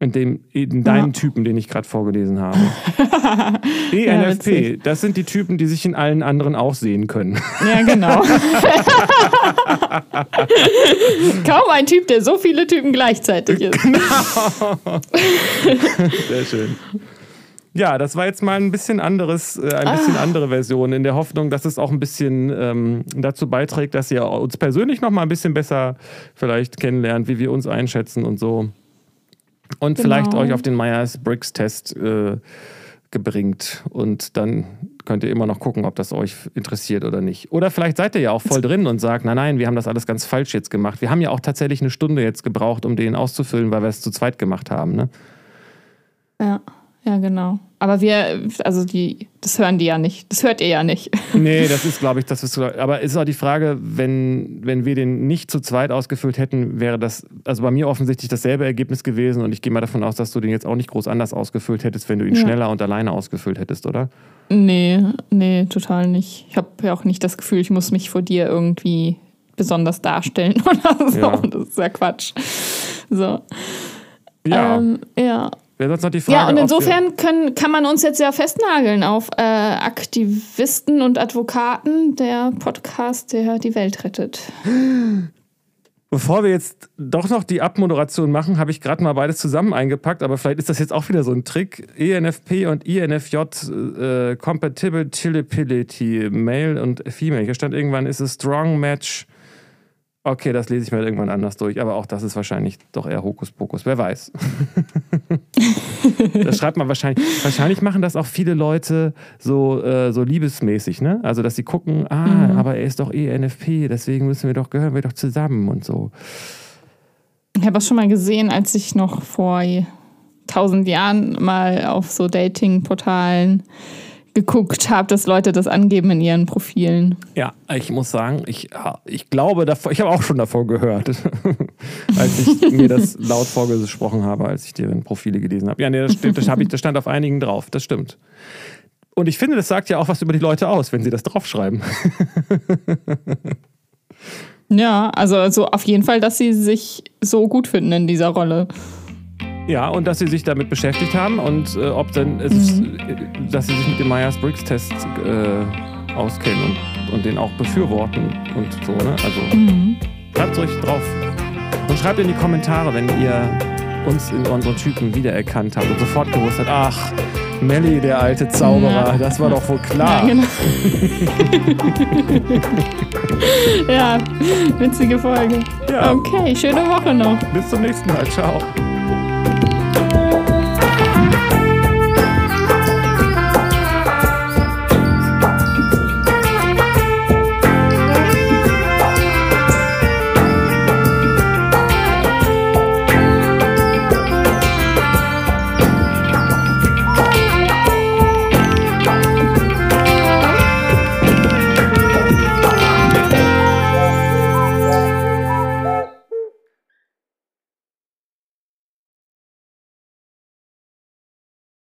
[SPEAKER 1] In, dem, in deinem
[SPEAKER 2] Ja.
[SPEAKER 1] Typen, den ich gerade vorgelesen habe. [LAUGHS] ENFP,
[SPEAKER 2] witzig.
[SPEAKER 1] das sind die Typen, die sich in allen anderen auch sehen können.
[SPEAKER 2] Ja, genau. [LAUGHS] Kaum ein Typ, der so viele Typen gleichzeitig ist. [LAUGHS]
[SPEAKER 1] Sehr schön. Ja, das war jetzt mal ein bisschen anderes, äh, ein bisschen andere Version, in der Hoffnung, dass es auch ein bisschen ähm, dazu beiträgt, dass ihr uns persönlich noch mal ein bisschen besser vielleicht kennenlernt, wie wir uns einschätzen und so. Und vielleicht
[SPEAKER 2] Genau.
[SPEAKER 1] euch auf den Myers-Briggs-Test äh, gebringt. Und dann könnt ihr immer noch gucken, ob das euch interessiert oder nicht. Oder vielleicht seid ihr ja auch voll drin und sagt, nein, nein, wir haben das alles ganz falsch jetzt gemacht. Wir haben ja auch tatsächlich eine Stunde jetzt gebraucht, um den auszufüllen, weil wir es zu zweit gemacht haben. Ne?
[SPEAKER 2] Ja, ja, genau. Aber wir, also die, das hören die ja nicht. Das hört ihr ja nicht. [LAUGHS]
[SPEAKER 1] Nee, das ist, glaube ich, das ist, aber es ist auch die Frage, wenn, wenn wir den nicht zu zweit ausgefüllt hätten, wäre das, also bei mir offensichtlich dasselbe Ergebnis gewesen und ich gehe mal davon aus, dass du den jetzt auch nicht groß anders ausgefüllt hättest, wenn du ihn
[SPEAKER 2] Ja.
[SPEAKER 1] schneller und alleine ausgefüllt hättest, oder?
[SPEAKER 2] Nee, nee, total nicht. Ich habe ja auch nicht das Gefühl, ich muss mich vor dir irgendwie besonders darstellen [LAUGHS] oder so.
[SPEAKER 1] Ja.
[SPEAKER 2] Das ist ja Quatsch. So.
[SPEAKER 1] Ja.
[SPEAKER 2] Ähm, ja.
[SPEAKER 1] Wäre sonst noch die Frage.
[SPEAKER 2] Ja, und insofern können, kann man uns jetzt ja festnageln auf äh, Aktivisten und Advokaten, der Podcast, der die Welt rettet.
[SPEAKER 1] Bevor wir jetzt doch noch die Abmoderation machen, habe ich gerade mal beides zusammen eingepackt, aber vielleicht ist das jetzt auch wieder so ein Trick. E ENFP und INFJ äh, Compatibility, Male und Female. Hier stand irgendwann, ist es Strong Match. Okay, das lese ich mir irgendwann anders durch, aber auch das ist wahrscheinlich doch eher Hokuspokus, wer weiß. [LAUGHS] das schreibt man wahrscheinlich. Wahrscheinlich machen das auch viele Leute so, äh, so liebesmäßig, ne? Also, dass sie gucken, ah,
[SPEAKER 2] Mhm.
[SPEAKER 1] aber er ist doch ENFP, deswegen müssen wir doch, gehören wir doch zusammen und so.
[SPEAKER 2] Ich habe das schon mal gesehen, als ich noch vor tausend Jahren mal auf so Dating-Portalen geguckt habe, dass Leute das angeben in ihren Profilen.
[SPEAKER 1] Ja, ich muss sagen, ich, ich glaube, davor, ich habe auch schon davor gehört, [LAUGHS] als ich mir das laut vorgesprochen habe, als ich deren Profile gelesen habe. Ja, nee, das stimmt, das, ich, das stand auf einigen drauf, das stimmt. Und ich finde, das sagt ja auch was über die Leute aus, wenn sie das draufschreiben. [LAUGHS]
[SPEAKER 2] Ja, also, also auf jeden Fall, dass sie sich so gut finden in dieser Rolle.
[SPEAKER 1] Ja, und dass sie sich damit beschäftigt haben und äh, ob dann, ist, äh, dass sie sich mit dem Myers-Briggs-Test äh, auskennen und, und den auch befürworten und so, ne? Also schreibt euch drauf. Und schreibt in die Kommentare, wenn ihr uns in unseren Typen wiedererkannt habt und sofort gewusst habt, ach, Melly, der alte Zauberer,
[SPEAKER 2] Ja.
[SPEAKER 1] das war doch wohl klar.
[SPEAKER 2] Ja, genau. [LAUGHS] ja, witzige Folge.
[SPEAKER 1] Ja.
[SPEAKER 2] Okay, schöne Woche noch.
[SPEAKER 1] Bis zum nächsten Mal. Ciao.